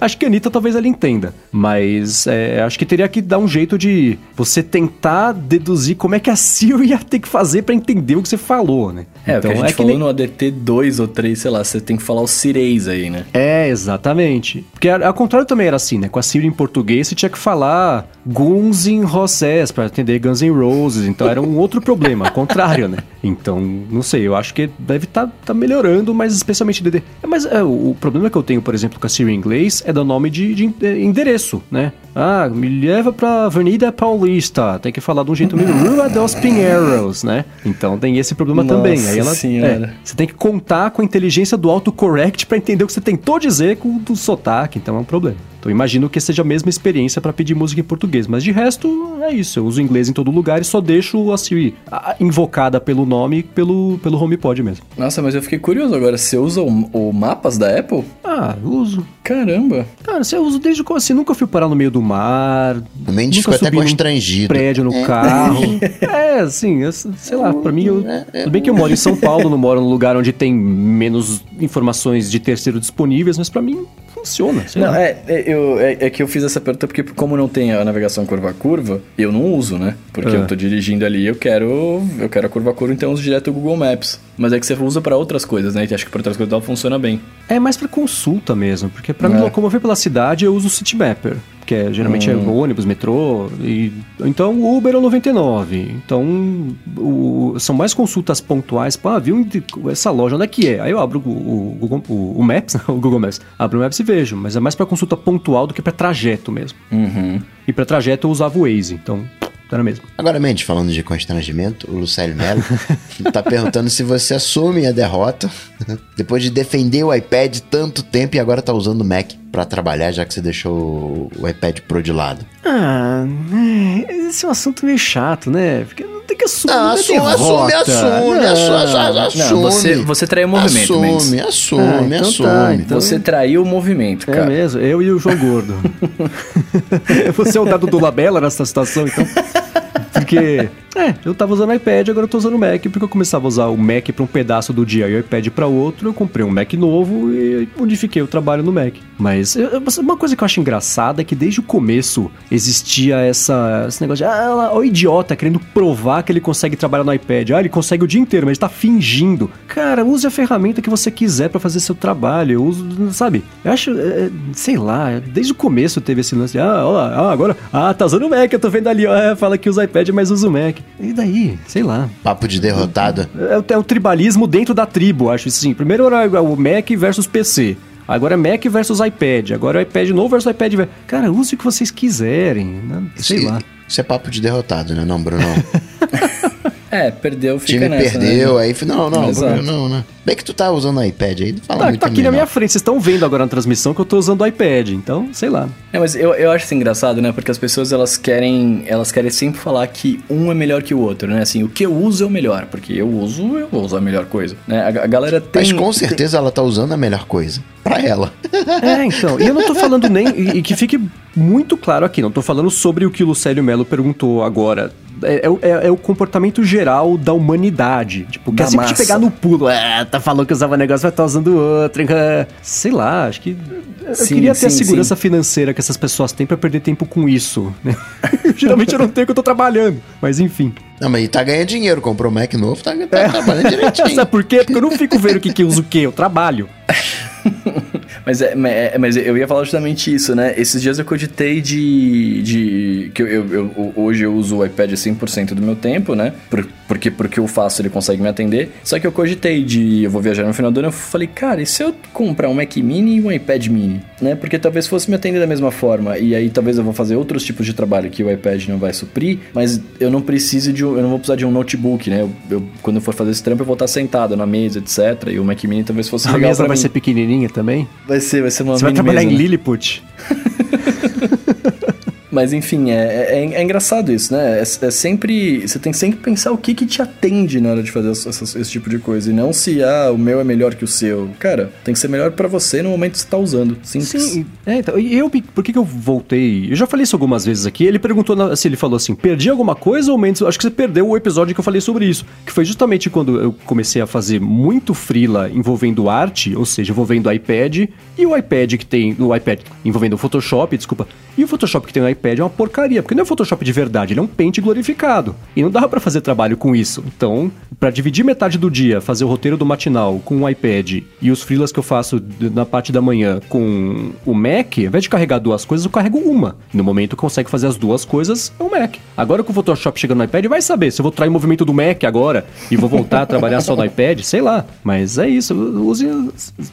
acho que a Anitta talvez ela entenda, mas é, acho que teria que dar um jeito de você tentar deduzir como é que a Siri ia ter que fazer para entender o que você falou, né? É, então, o que a gente é falou nem... no ADT 2 ou 3, sei lá, você tem que falar os cireis aí, né? É, exatamente. Porque ao contrário também era assim, né? Com a Siri em português você tinha que falar Guns N' Roses para atender Guns N' Roses. Então era um outro problema, ao contrário, né? Então, não sei, eu acho que deve estar tá, tá melhorando, mas especialmente DD. Mas é, o, o, problema que eu tenho, por exemplo, com a Siri em inglês é do nome de, de, de endereço, né? Ah, me leva pra Avenida Paulista. Tem que falar de um jeito meio Rua dos Pinheiros, né? Então tem esse problema Nossa também. Aí ela, senhora. É, você tem que contar com a inteligência do autocorrect para entender o que você tentou dizer com o sotaque, então é um problema. Então imagino que seja a mesma experiência para pedir música em português, mas de resto é isso. Eu uso inglês em todo lugar e só deixo a Siri invocada pelo nome pelo pelo HomePod mesmo. Nossa, mas eu fiquei curioso agora. Você usa o, o mapas da Apple? Ah, uso. Caramba. Cara, você usa desde quando assim, nunca fui parar no meio do mar. O Mendes ficou até constrangido. Prédio no é. carro. é, assim, eu, sei lá, para mim eu, tudo bem que eu moro em São Paulo, não moro num lugar onde tem menos informações de terceiro disponíveis, mas para mim funciona. não, é, é, eu, é, é, que eu fiz essa pergunta porque, como não tem a navegação curva a curva, eu não uso, né? Porque eu tô dirigindo ali, eu quero eu quero a curva a curva, então eu uso direto o Google Maps. Mas é que você usa para outras coisas, né? E acho que para outras coisas ela funciona bem. É mais para consulta mesmo, porque para me locomover pela cidade eu uso o Citymapper que é, geralmente hum. é ônibus, metrô, e então o Uber é o 99. Então o, são mais consultas pontuais, pá, viu essa loja, onde é que é? Aí eu abro o, o, Google, o, o Maps, o Google Maps, abro o Maps e vejo, mas é mais para consulta pontual do que para trajeto mesmo. Uhum. E para trajeto eu usava o Waze, então era mesmo. Agora, Mendes, falando de constrangimento, o Lucélio Melo tá perguntando se você assume a derrota depois de defender o iPad tanto tempo e agora tá usando o Mac para trabalhar, já que você deixou o iPad Pro de lado. Ah, é, esse é um assunto meio chato, né? Porque não tem que assumir. Não, assume, assume, assume, assume, assume. Não, você, você traiu o movimento, Assume, Mendes. assume, ah, então assume. Tá, então... Você traiu o movimento, cara. É mesmo, eu e o João Gordo. você é o dado do Labela nessa situação, então. Porque, é, eu tava usando iPad, agora eu tô usando Mac, porque eu começava a usar o Mac pra um pedaço do dia e o iPad pra outro, eu comprei um Mac novo e modifiquei o trabalho no Mac. Mas uma coisa que eu acho engraçada é que desde o começo existia essa, esse negócio de, ah, o idiota querendo provar que ele consegue trabalhar no iPad. Ah, ele consegue o dia inteiro, mas ele tá fingindo. Cara, use a ferramenta que você quiser para fazer seu trabalho. Eu uso, sabe? Eu acho, é, sei lá, desde o começo teve esse lance de, ah, ó, ah, agora, ah, tá usando o Mac, eu tô vendo ali, ó, é, fala que usa iPad, mas usa o Mac. E daí? Sei lá. Papo de derrotado. É, é o tribalismo dentro da tribo, acho assim. Primeiro era o Mac versus PC. Agora é Mac versus iPad. Agura é o iPad novo versus iPad velho. Cara, use o que vocês quiserem. Né? Sei isso, lá. Isso é papo de derrotado, né? Não, Bruno? É, perdeu, fica time nessa, perdeu, né? aí não, não, Bruno, não, né? Bem que tu tá usando o iPad aí, não fala tá, muito tá aqui na minha frente, vocês estão vendo agora na transmissão que eu tô usando o iPad, então, sei lá. É, mas eu, eu acho isso engraçado, né? Porque as pessoas, elas querem, elas querem sempre falar que um é melhor que o outro, né? Assim, o que eu uso é o melhor, porque eu uso, eu vou usar a melhor coisa, né? A, a galera tem... Mas com certeza tem... ela tá usando a melhor coisa pra ela. É, então, e eu não tô falando nem, e, e que fique muito claro aqui, não tô falando sobre o que o Lucélio Melo perguntou agora é, é, é, o comportamento geral da humanidade. Tipo, quer sempre te pegar no pulo. É, tá falando que usava negócio, vai estar tá usando outro. Sei lá, acho que. Eu sim, queria ter sim, a segurança sim. financeira que essas pessoas têm para perder tempo com isso. Né? Geralmente eu não tenho que eu tô trabalhando. Mas enfim. Não, mas tá ganhando dinheiro, comprou um Mac novo, tá, tá é. trabalhando direitinho. Sabe por quê? Porque eu não fico vendo o que, que usa o quê, eu trabalho. mas, é, é, mas eu ia falar justamente isso, né? Esses dias eu cogitei de. de que eu, eu, eu hoje eu uso o iPad 100% do meu tempo, né? Por, porque porque eu faço ele consegue me atender. Só que eu cogitei de. Eu vou viajar no final do ano. Eu falei, cara, e se eu comprar um Mac Mini e um iPad Mini? Né? Porque talvez fosse me atender da mesma forma. E aí talvez eu vou fazer outros tipos de trabalho que o iPad não vai suprir. Mas eu não preciso de. Eu não vou precisar de um notebook, né? Eu, eu quando eu for fazer esse trampo, eu vou estar sentado na mesa, etc. E o Mac Mini talvez fosse a legal. A mesa vai mim. ser pequenininha também? Vai ser, vai ser uma Você vai trabalhar mesa, em né? Lilliput. Mas enfim, é, é, é, engraçado isso, né? É, é, sempre. Você tem sempre que pensar o que, que te atende na hora de fazer esse tipo de coisa. E não se, ah, o meu é melhor que o seu. Cara, tem que ser melhor para você no momento que você tá usando. Simples. Sim, é, então. E eu, por que, que eu voltei? Eu já falei isso algumas vezes aqui. Ele perguntou se assim, ele falou assim: perdi alguma coisa ou menos? Acho que você perdeu o episódio que eu falei sobre isso. Que foi justamente quando eu comecei a fazer muito freela envolvendo arte, ou seja, envolvendo iPad, e o iPad que tem. O iPad envolvendo o Photoshop, desculpa. E o Photoshop que tem o iPad é uma porcaria, porque não é Photoshop de verdade, ele é um pente glorificado. E não dava para fazer trabalho com isso. Então, para dividir metade do dia, fazer o roteiro do matinal com o iPad e os freelas que eu faço na parte da manhã com o Mac, ao invés de carregar duas coisas, eu carrego uma. No momento que consegue fazer as duas coisas, é o Mac. Agora que o Photoshop chega no iPad, vai saber se eu vou trair o movimento do Mac agora e vou voltar a trabalhar só no iPad, sei lá. Mas é isso, use,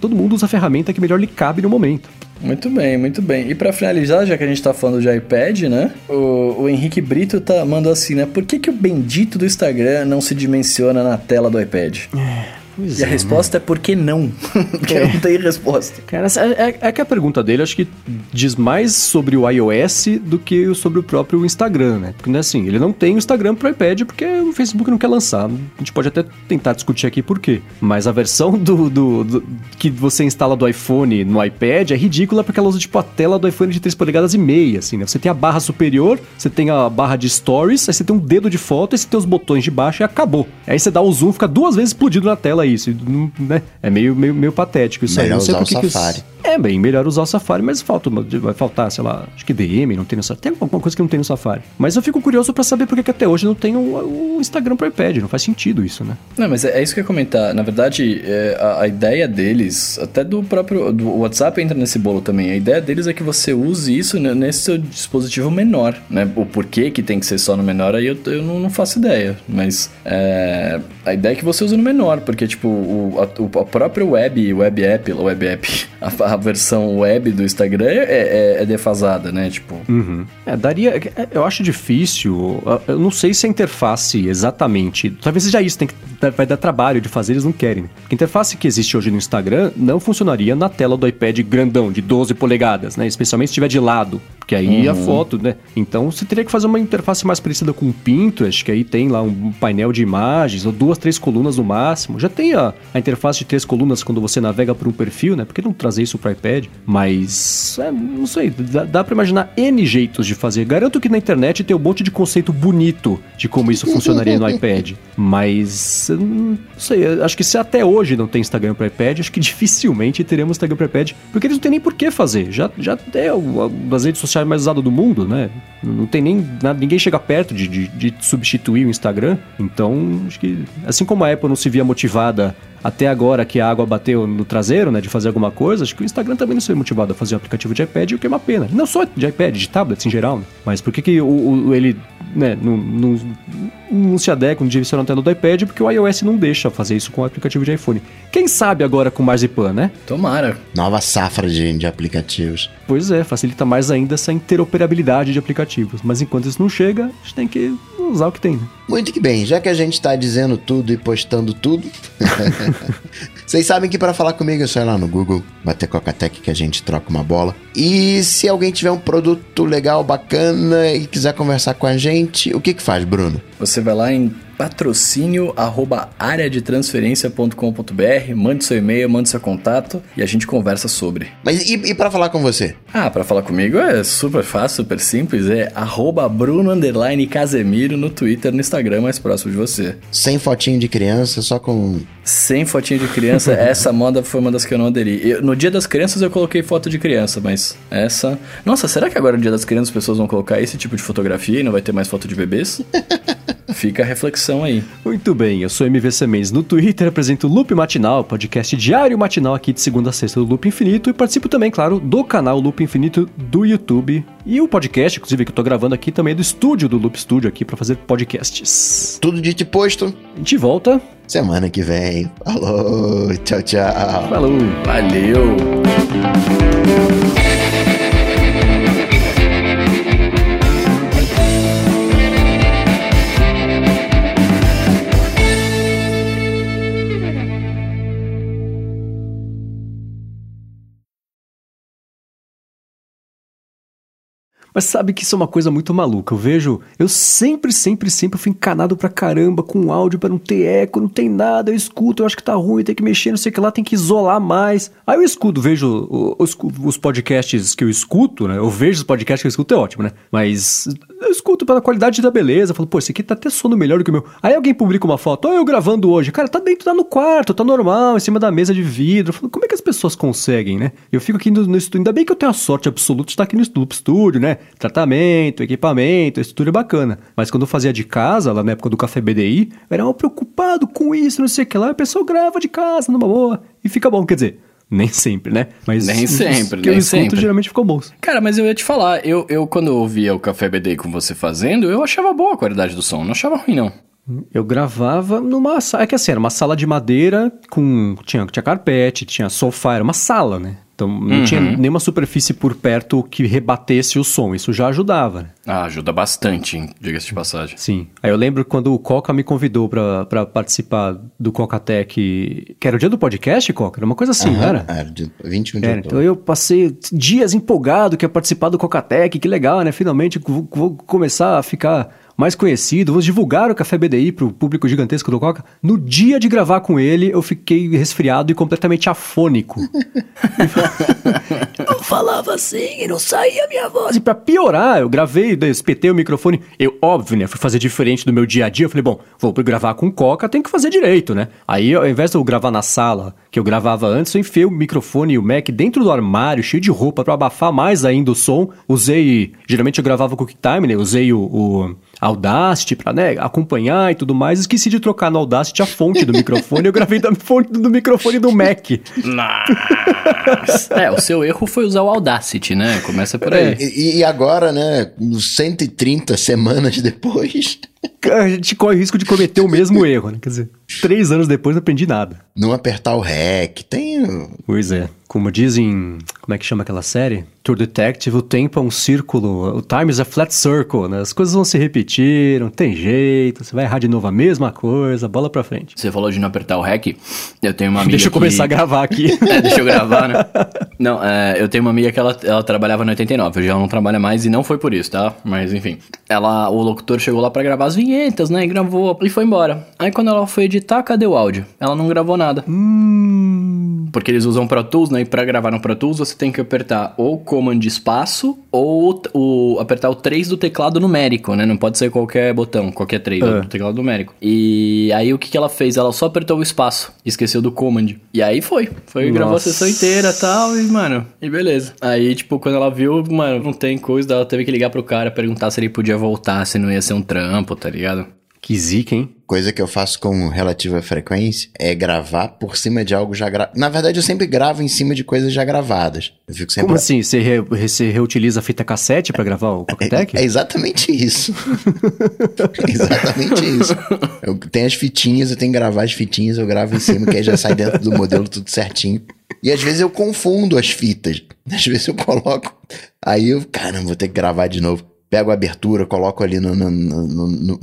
todo mundo usa a ferramenta que melhor lhe cabe no momento. Muito bem, muito bem. E para finalizar, já que a gente tá falando de iPad, né? O, o Henrique Brito tá, mandou assim, né? Por que, que o bendito do Instagram não se dimensiona na tela do iPad? É. Pois e é, a resposta né? é por que não? Porque é. não tem resposta. Cara, é, é, que a pergunta dele acho que diz mais sobre o iOS do que sobre o próprio Instagram, né? Porque assim, ele não tem o Instagram pro iPad porque o Facebook não quer lançar. A gente pode até tentar discutir aqui por quê. Mas a versão do, do, do que você instala do iPhone no iPad é ridícula porque ela usa tipo a tela do iPhone de 3 polegadas e meia, assim, né? Você tem a barra superior, você tem a barra de stories, aí você tem um dedo de foto, aí você tem os botões de baixo e acabou. Aí você dá o zoom, fica duas vezes explodido na tela isso. Né? É meio, meio, meio patético isso melhor aí. Não sei usar o que Safari. Que é bem melhor usar o Safari, mas falta, vai faltar, sei lá, acho que DM não tem no Safari. Tem alguma coisa que não tem no Safari. Mas eu fico curioso para saber por que até hoje não tem o, o Instagram pro iPad. Não faz sentido isso, né? Não, mas é, é isso que eu ia comentar. Na verdade, é, a, a, ideia deles, até do próprio do WhatsApp entra nesse bolo também. A ideia deles é que você use isso nesse seu dispositivo menor, né? O porquê que tem que ser só no menor, aí eu, eu não, não faço ideia. Mas é, a ideia é que você use no menor, porque, tipo, o, a, própria web, web app, web app, a, a versão web do Instagram é, é, é defasada, né? Tipo. Uhum. É, daria. É, eu acho difícil. Eu não sei se a interface exatamente. Talvez seja isso, tem que, vai dar trabalho de fazer, eles não querem. A interface que existe hoje no Instagram não funcionaria na tela do iPad grandão, de 12 polegadas, né? Especialmente se estiver de lado. Porque aí uhum. a foto, né? Então você teria que fazer uma interface mais parecida com o Pinterest, que aí tem lá um painel de imagens, ou duas, três colunas no máximo. Já tem a, a interface de três colunas quando você navega por um perfil, né? Por que não trazer isso para iPad? Mas, é, não sei, dá, dá para imaginar N jeitos de fazer. Garanto que na internet tem um monte de conceito bonito de como isso funcionaria no iPad. Mas, não sei, acho que se até hoje não tem Instagram para iPad, acho que dificilmente teremos Instagram para iPad, porque eles não têm nem por que fazer. Já, já tem as redes sociais mais usadas do mundo, né? Não tem nem. Ninguém chega perto de, de, de substituir o Instagram. Então, acho que, assim como a Apple não se via motivada até agora que a água bateu no traseiro, né, de fazer alguma coisa, acho que o Instagram também não se vê motivado a fazer um aplicativo de iPad, o que é uma pena. Não só de iPad, de tablets em geral, né? Mas por que, que o, o ele né, não, não, não se adequa, não direciona a tela do iPad, porque o iOS não deixa fazer isso com o aplicativo de iPhone. Quem sabe agora com Marzipan, né? Tomara. Nova safra de, de aplicativos. Pois é, facilita mais ainda essa interoperabilidade de aplicativos. Mas enquanto isso não chega, a gente tem que usar o que tem. Né? Muito que bem, já que a gente está dizendo tudo e postando tudo, vocês sabem que para falar comigo é só ir lá no Google, bater Coca-Tech que a gente troca uma bola. E se alguém tiver um produto legal, bacana e quiser conversar com a gente, o que que faz, Bruno? Você vai lá em patrocínio arroba areadetransferência.com.br, mande seu e-mail, mande seu contato e a gente conversa sobre. Mas e, e para falar com você? Ah, para falar comigo é super fácil, super simples, é arroba Bruno Casemiro no Twitter, no Instagram mais próximo de você. Sem fotinho de criança, só com... Sem fotinho de criança, essa moda foi uma das que eu não aderi. Eu, no dia das crianças eu coloquei foto de criança, mas essa... Nossa, será que agora no dia das crianças as pessoas vão colocar esse tipo de fotografia e não vai ter mais foto de bebês? Fica a reflexão aí. Muito bem, eu sou MVC Mendes no Twitter, apresento o Loop Matinal, podcast diário matinal aqui de segunda a sexta do Loop Infinito e participo também, claro, do canal Loop Infinito do YouTube e o podcast, inclusive, que eu tô gravando aqui também é do estúdio do Loop Studio aqui para fazer podcasts. Tudo dito e posto. A gente volta semana que vem. Falou, tchau, tchau. Falou, valeu. Mas sabe que isso é uma coisa muito maluca. Eu vejo, eu sempre, sempre, sempre fui encanado pra caramba com áudio para não ter eco, não tem nada, eu escuto, eu acho que tá ruim, tem que mexer, não sei o que lá, tem que isolar mais. Aí eu escuto, vejo os, os podcasts que eu escuto, né? Eu vejo os podcasts que eu escuto, é ótimo, né? Mas eu escuto pela qualidade da beleza. Falo, pô, esse aqui tá até sono melhor do que o meu. Aí alguém publica uma foto, ó, eu gravando hoje. Cara, tá dentro, tá no quarto, tá normal, em cima da mesa de vidro. Falo, como é que as pessoas conseguem, né? Eu fico aqui no, no estúdio, ainda bem que eu tenho a sorte absoluta de estar aqui no estúdio, né? Tratamento, equipamento, estúdio é bacana. Mas quando eu fazia de casa, lá na época do Café BDI, eu era mal preocupado com isso, não sei o que lá. A pessoa grava de casa, numa boa, e fica bom. Quer dizer, nem sempre, né? Mas nem sempre, que nem eu escuto sempre. geralmente ficou bom. Cara, mas eu ia te falar, eu, eu quando eu ouvia o Café BD com você fazendo, eu achava boa a qualidade do som, não achava ruim não. Eu gravava numa sala, é que assim, era uma sala de madeira com, tinha, tinha carpete, tinha sofá, era uma sala, né? Então não Uhum. tinha nenhuma superfície por perto que rebatesse o som, isso já ajudava, né? Ah, ajuda bastante, hein, diga-se de passagem. Sim. Aí eu lembro quando o Coca me convidou pra, pra participar do Cocatec, que era o dia do podcast, Coca? Era uma coisa assim, não Aham, era? Era de 21 de Era, então eu passei dias empolgado que ia participar do Cocatec, que legal, né? Finalmente vou, vou começar a ficar mais conhecido, vou divulgar o Café BDI pro público gigantesco do Coca. No dia de gravar com ele, eu fiquei resfriado e completamente afônico. eu falava assim e não saía minha voz. E pra piorar, eu gravei, espetei o microfone. Eu, óbvio, né? Fui fazer diferente do meu dia a dia. Eu falei, bom, vou gravar com Coca, tem que fazer direito, né? Aí, ao invés de eu gravar na sala, que eu gravava antes, eu enfiei o microfone e o Mac dentro do armário, cheio de roupa, pra abafar mais ainda o som. Usei, geralmente eu gravava com o QuickTime, né? Usei o, o Audacity pra, né, acompanhar e tudo mais. Esqueci de trocar no Audacity a fonte do microfone. Eu gravei da fonte do microfone do Mac. Nossa. é, o seu erro foi usar o Audacity, né? Começa por aí. E, e agora, né, 130 semanas depois, A gente corre o risco de cometer o mesmo erro, né? Quer dizer, três anos depois não aprendi nada. não apertar o REC, tem... Pois é. Como dizem, como é que chama aquela série? True Detective, o tempo é um círculo, o time is a flat circle, né? As coisas vão se repetir, não tem jeito, você vai errar de novo a mesma coisa, bola pra frente. Você falou de não apertar o REC. Eu tenho uma amiga Deixa eu que- começar a gravar aqui. É, deixa eu gravar, né? Não, é, eu tenho uma amiga que ela, ela trabalhava no 89, hoje ela não trabalha mais e não foi por isso, tá? Mas enfim. Ela, o locutor chegou lá pra gravar as vinhetas, né? E gravou e foi embora. Aí quando ela foi editar, cadê o áudio? Ela não gravou nada. hum, Porque eles usam Pro Tools, né? E pra gravar no Pro Tools você tem que apertar ou Command espaço ou o, apertar o 3 do teclado numérico, né? Não pode ser qualquer botão, qualquer 3 É. do teclado numérico. E aí o que, que ela fez? Ela só apertou o espaço, esqueceu do Command. E aí foi. Foi, gravou a Nossa. sessão inteira e tal, e mano, e beleza. Aí, tipo, quando ela viu, mano, não tem coisa, ela teve que ligar pro cara perguntar se ele podia voltar, se não ia ser um trampo, tá ligado? Que zica, hein? Coisa que eu faço com relativa frequência é gravar por cima de algo já gravado. Na verdade, eu sempre gravo em cima de coisas já gravadas. Eu fico sempre... Como assim? Você, re- você reutiliza a fita cassete pra gravar o Cocatec? É exatamente isso. É exatamente isso. Eu tenho as fitinhas, eu tenho que gravar as fitinhas, eu gravo em cima, que aí já sai dentro do modelo tudo certinho. E às vezes eu confundo as fitas. Às vezes eu coloco. Aí eu, caramba, vou ter que gravar de novo. Pego a abertura, coloco ali no, no, no, no-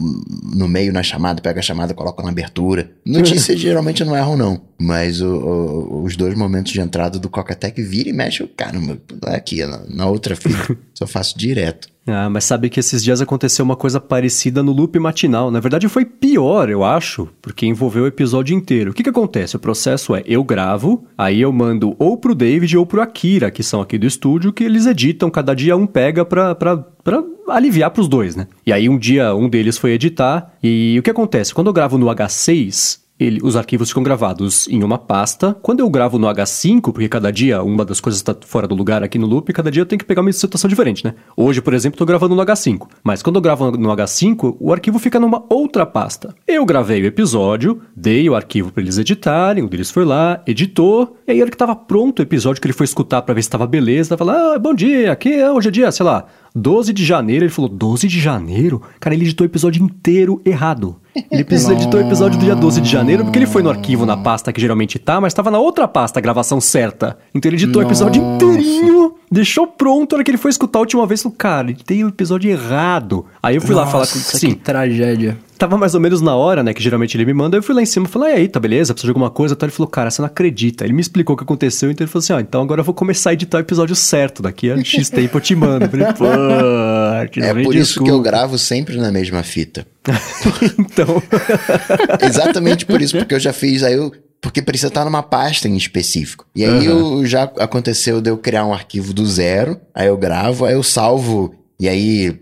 no meio na chamada, pego a chamada, coloco na abertura. Notícias geralmente não erro, não. Mas o- o- os dois momentos de entrada do Cocatec vira e mexe, eu, caramba, aqui na, na outra fita. Só faço direto. Ah, mas sabe que esses dias aconteceu uma coisa parecida no loop matinal. Na verdade, foi pior, eu acho, porque envolveu o episódio inteiro. O que que acontece? O processo é, eu gravo, aí eu mando ou pro David ou pro Akira, que são aqui do estúdio, que eles editam, cada dia um pega pra, pra, pra aliviar pros dois, né? E aí um dia um deles foi editar, e o que acontece? Quando eu gravo no H6, ele- os arquivos ficam gravados em uma pasta. Quando eu gravo no H5, porque cada dia uma das coisas está fora do lugar aqui no loop, cada dia eu tenho que pegar uma situação diferente, né? Hoje, por exemplo, estou gravando no H5. Mas quando eu gravo no H5, o arquivo fica numa outra pasta. Eu gravei o episódio, dei o arquivo para eles editarem, um deles foi lá, editou, e aí a hora que estava pronto o episódio que ele foi escutar para ver se estava beleza, tava lá, ah, bom dia, aqui é- hoje é dia, sei lá, 12 de janeiro, ele falou, 12 de janeiro? Cara, ele editou o episódio inteiro errado. Ele precisa editou o episódio do dia 12 de janeiro, porque ele foi no arquivo na pasta que geralmente tá, mas tava na outra pasta a gravação certa. Então ele editou o episódio inteirinho, deixou pronto, a hora que ele foi escutar a última vez, falou, cara, ele tem o episódio errado. Aí eu fui lá falar com Nossa, sim, que tragédia. Tava mais ou menos na hora, né, que geralmente ele me manda, eu fui lá em cima e falei, e aí, tá beleza? Precisa de alguma coisa? Então ele falou, cara, você não acredita. Ele me explicou o que aconteceu, então ele falou assim, ó, então agora eu vou começar a editar o episódio certo, daqui a X tempo eu te mando. Eu falei, pô, É por isso que eu desculpa." gravo sempre na mesma fita. então, Exatamente por isso, porque eu já fiz, aí eu. Porque precisa estar numa pasta em específico. E aí eu, já aconteceu de eu criar um arquivo do zero, aí eu gravo, aí eu salvo, e aí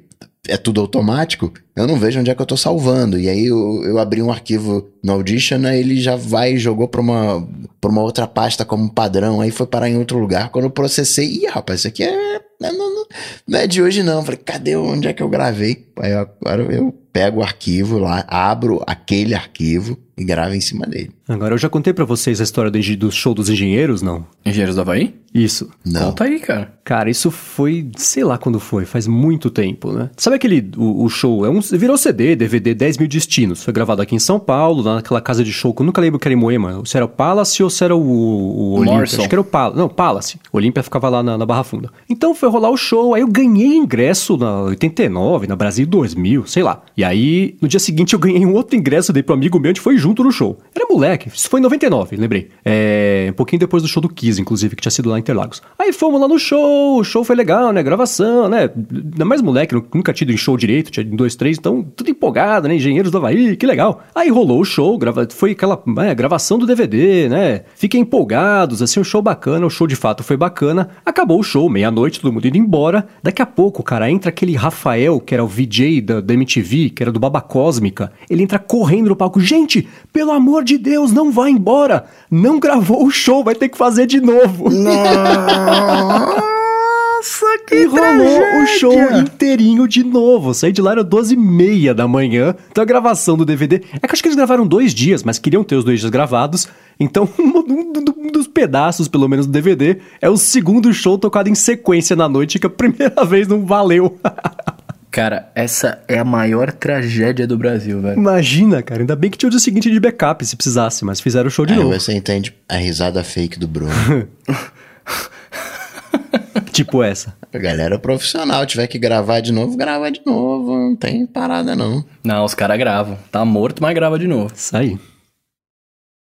é tudo automático, eu não vejo onde é que eu tô salvando. E aí eu, eu abri um arquivo no Audition, aí ele já vai e jogou pra uma, pra uma outra pasta como padrão, aí foi parar em outro lugar. Quando eu processei, ih, rapaz, isso aqui é. Não, não, não é de hoje não. falei, cadê onde é que eu gravei? Aí agora eu pego o arquivo lá, abro aquele arquivo e gravo em cima dele. Agora eu já contei para vocês a história do, do show dos engenheiros, não? Engenheiros do Havaí? Isso. Não. Conta aí, cara. Cara, isso foi, sei lá quando foi, faz muito tempo, né? Sabe aquele, o, o show, é um, virou CD, DVD, 10 mil destinos. Foi gravado aqui em São Paulo, naquela casa de show que eu nunca lembro que era em Moema. Se era o Palace ou se era o, o Olímpia. Acho que era o Palace. Não, Palace. O Olímpia ficava lá na, na, Barra Funda. Então foi rolar o show, aí eu ganhei ingresso na 89, na Brasil 2000, sei lá. E aí, no dia seguinte eu ganhei um outro ingresso, dei pro amigo meu, a gente foi junto no show. Era moleque, isso foi em 99, lembrei. É, um pouquinho depois do show do Kiss, inclusive, que tinha sido lá em Interlagos. Aí fomos lá no show, o show foi legal, né? Gravação, né? Ainda mais moleque, nunca tinha ido em show direito, tinha dois, três, então tudo empolgado, né? Engenheiros do Havaí, que legal. Aí rolou o show, grava... foi aquela é, gravação do DVD, né? Fiquem empolgados, assim, um show bacana, o show de fato foi bacana. Acabou o show, meia-noite, todo mundo indo embora. Daqui a pouco, cara, entra aquele Rafael, que era o VJ da, da MTV, que era do Baba Cósmica. Ele entra correndo no palco. Gente, pelo amor de Deus, não vá embora! Não gravou o show, vai ter que fazer de novo. Nossa, que E rolou o show inteirinho de novo. Saí de lá era 12 e meia da manhã. Então a gravação do DVD. É que acho que eles gravaram dois dias, mas queriam ter os dois dias gravados. Então, um, dos pedaços, pelo menos, do DVD é o segundo show tocado em sequência na noite, que a primeira vez não valeu. Cara, essa é a maior tragédia do Brasil, velho. Imagina, cara. Ainda bem que tinha o dia seguinte de backup se precisasse, mas fizeram o show de Aí novo. você entende a risada fake do Bruno. tipo essa. A galera profissional, tiver que gravar de novo, grava de novo. Não tem parada, não. Não, os caras gravam. Tá morto, mas grava de novo. Isso aí.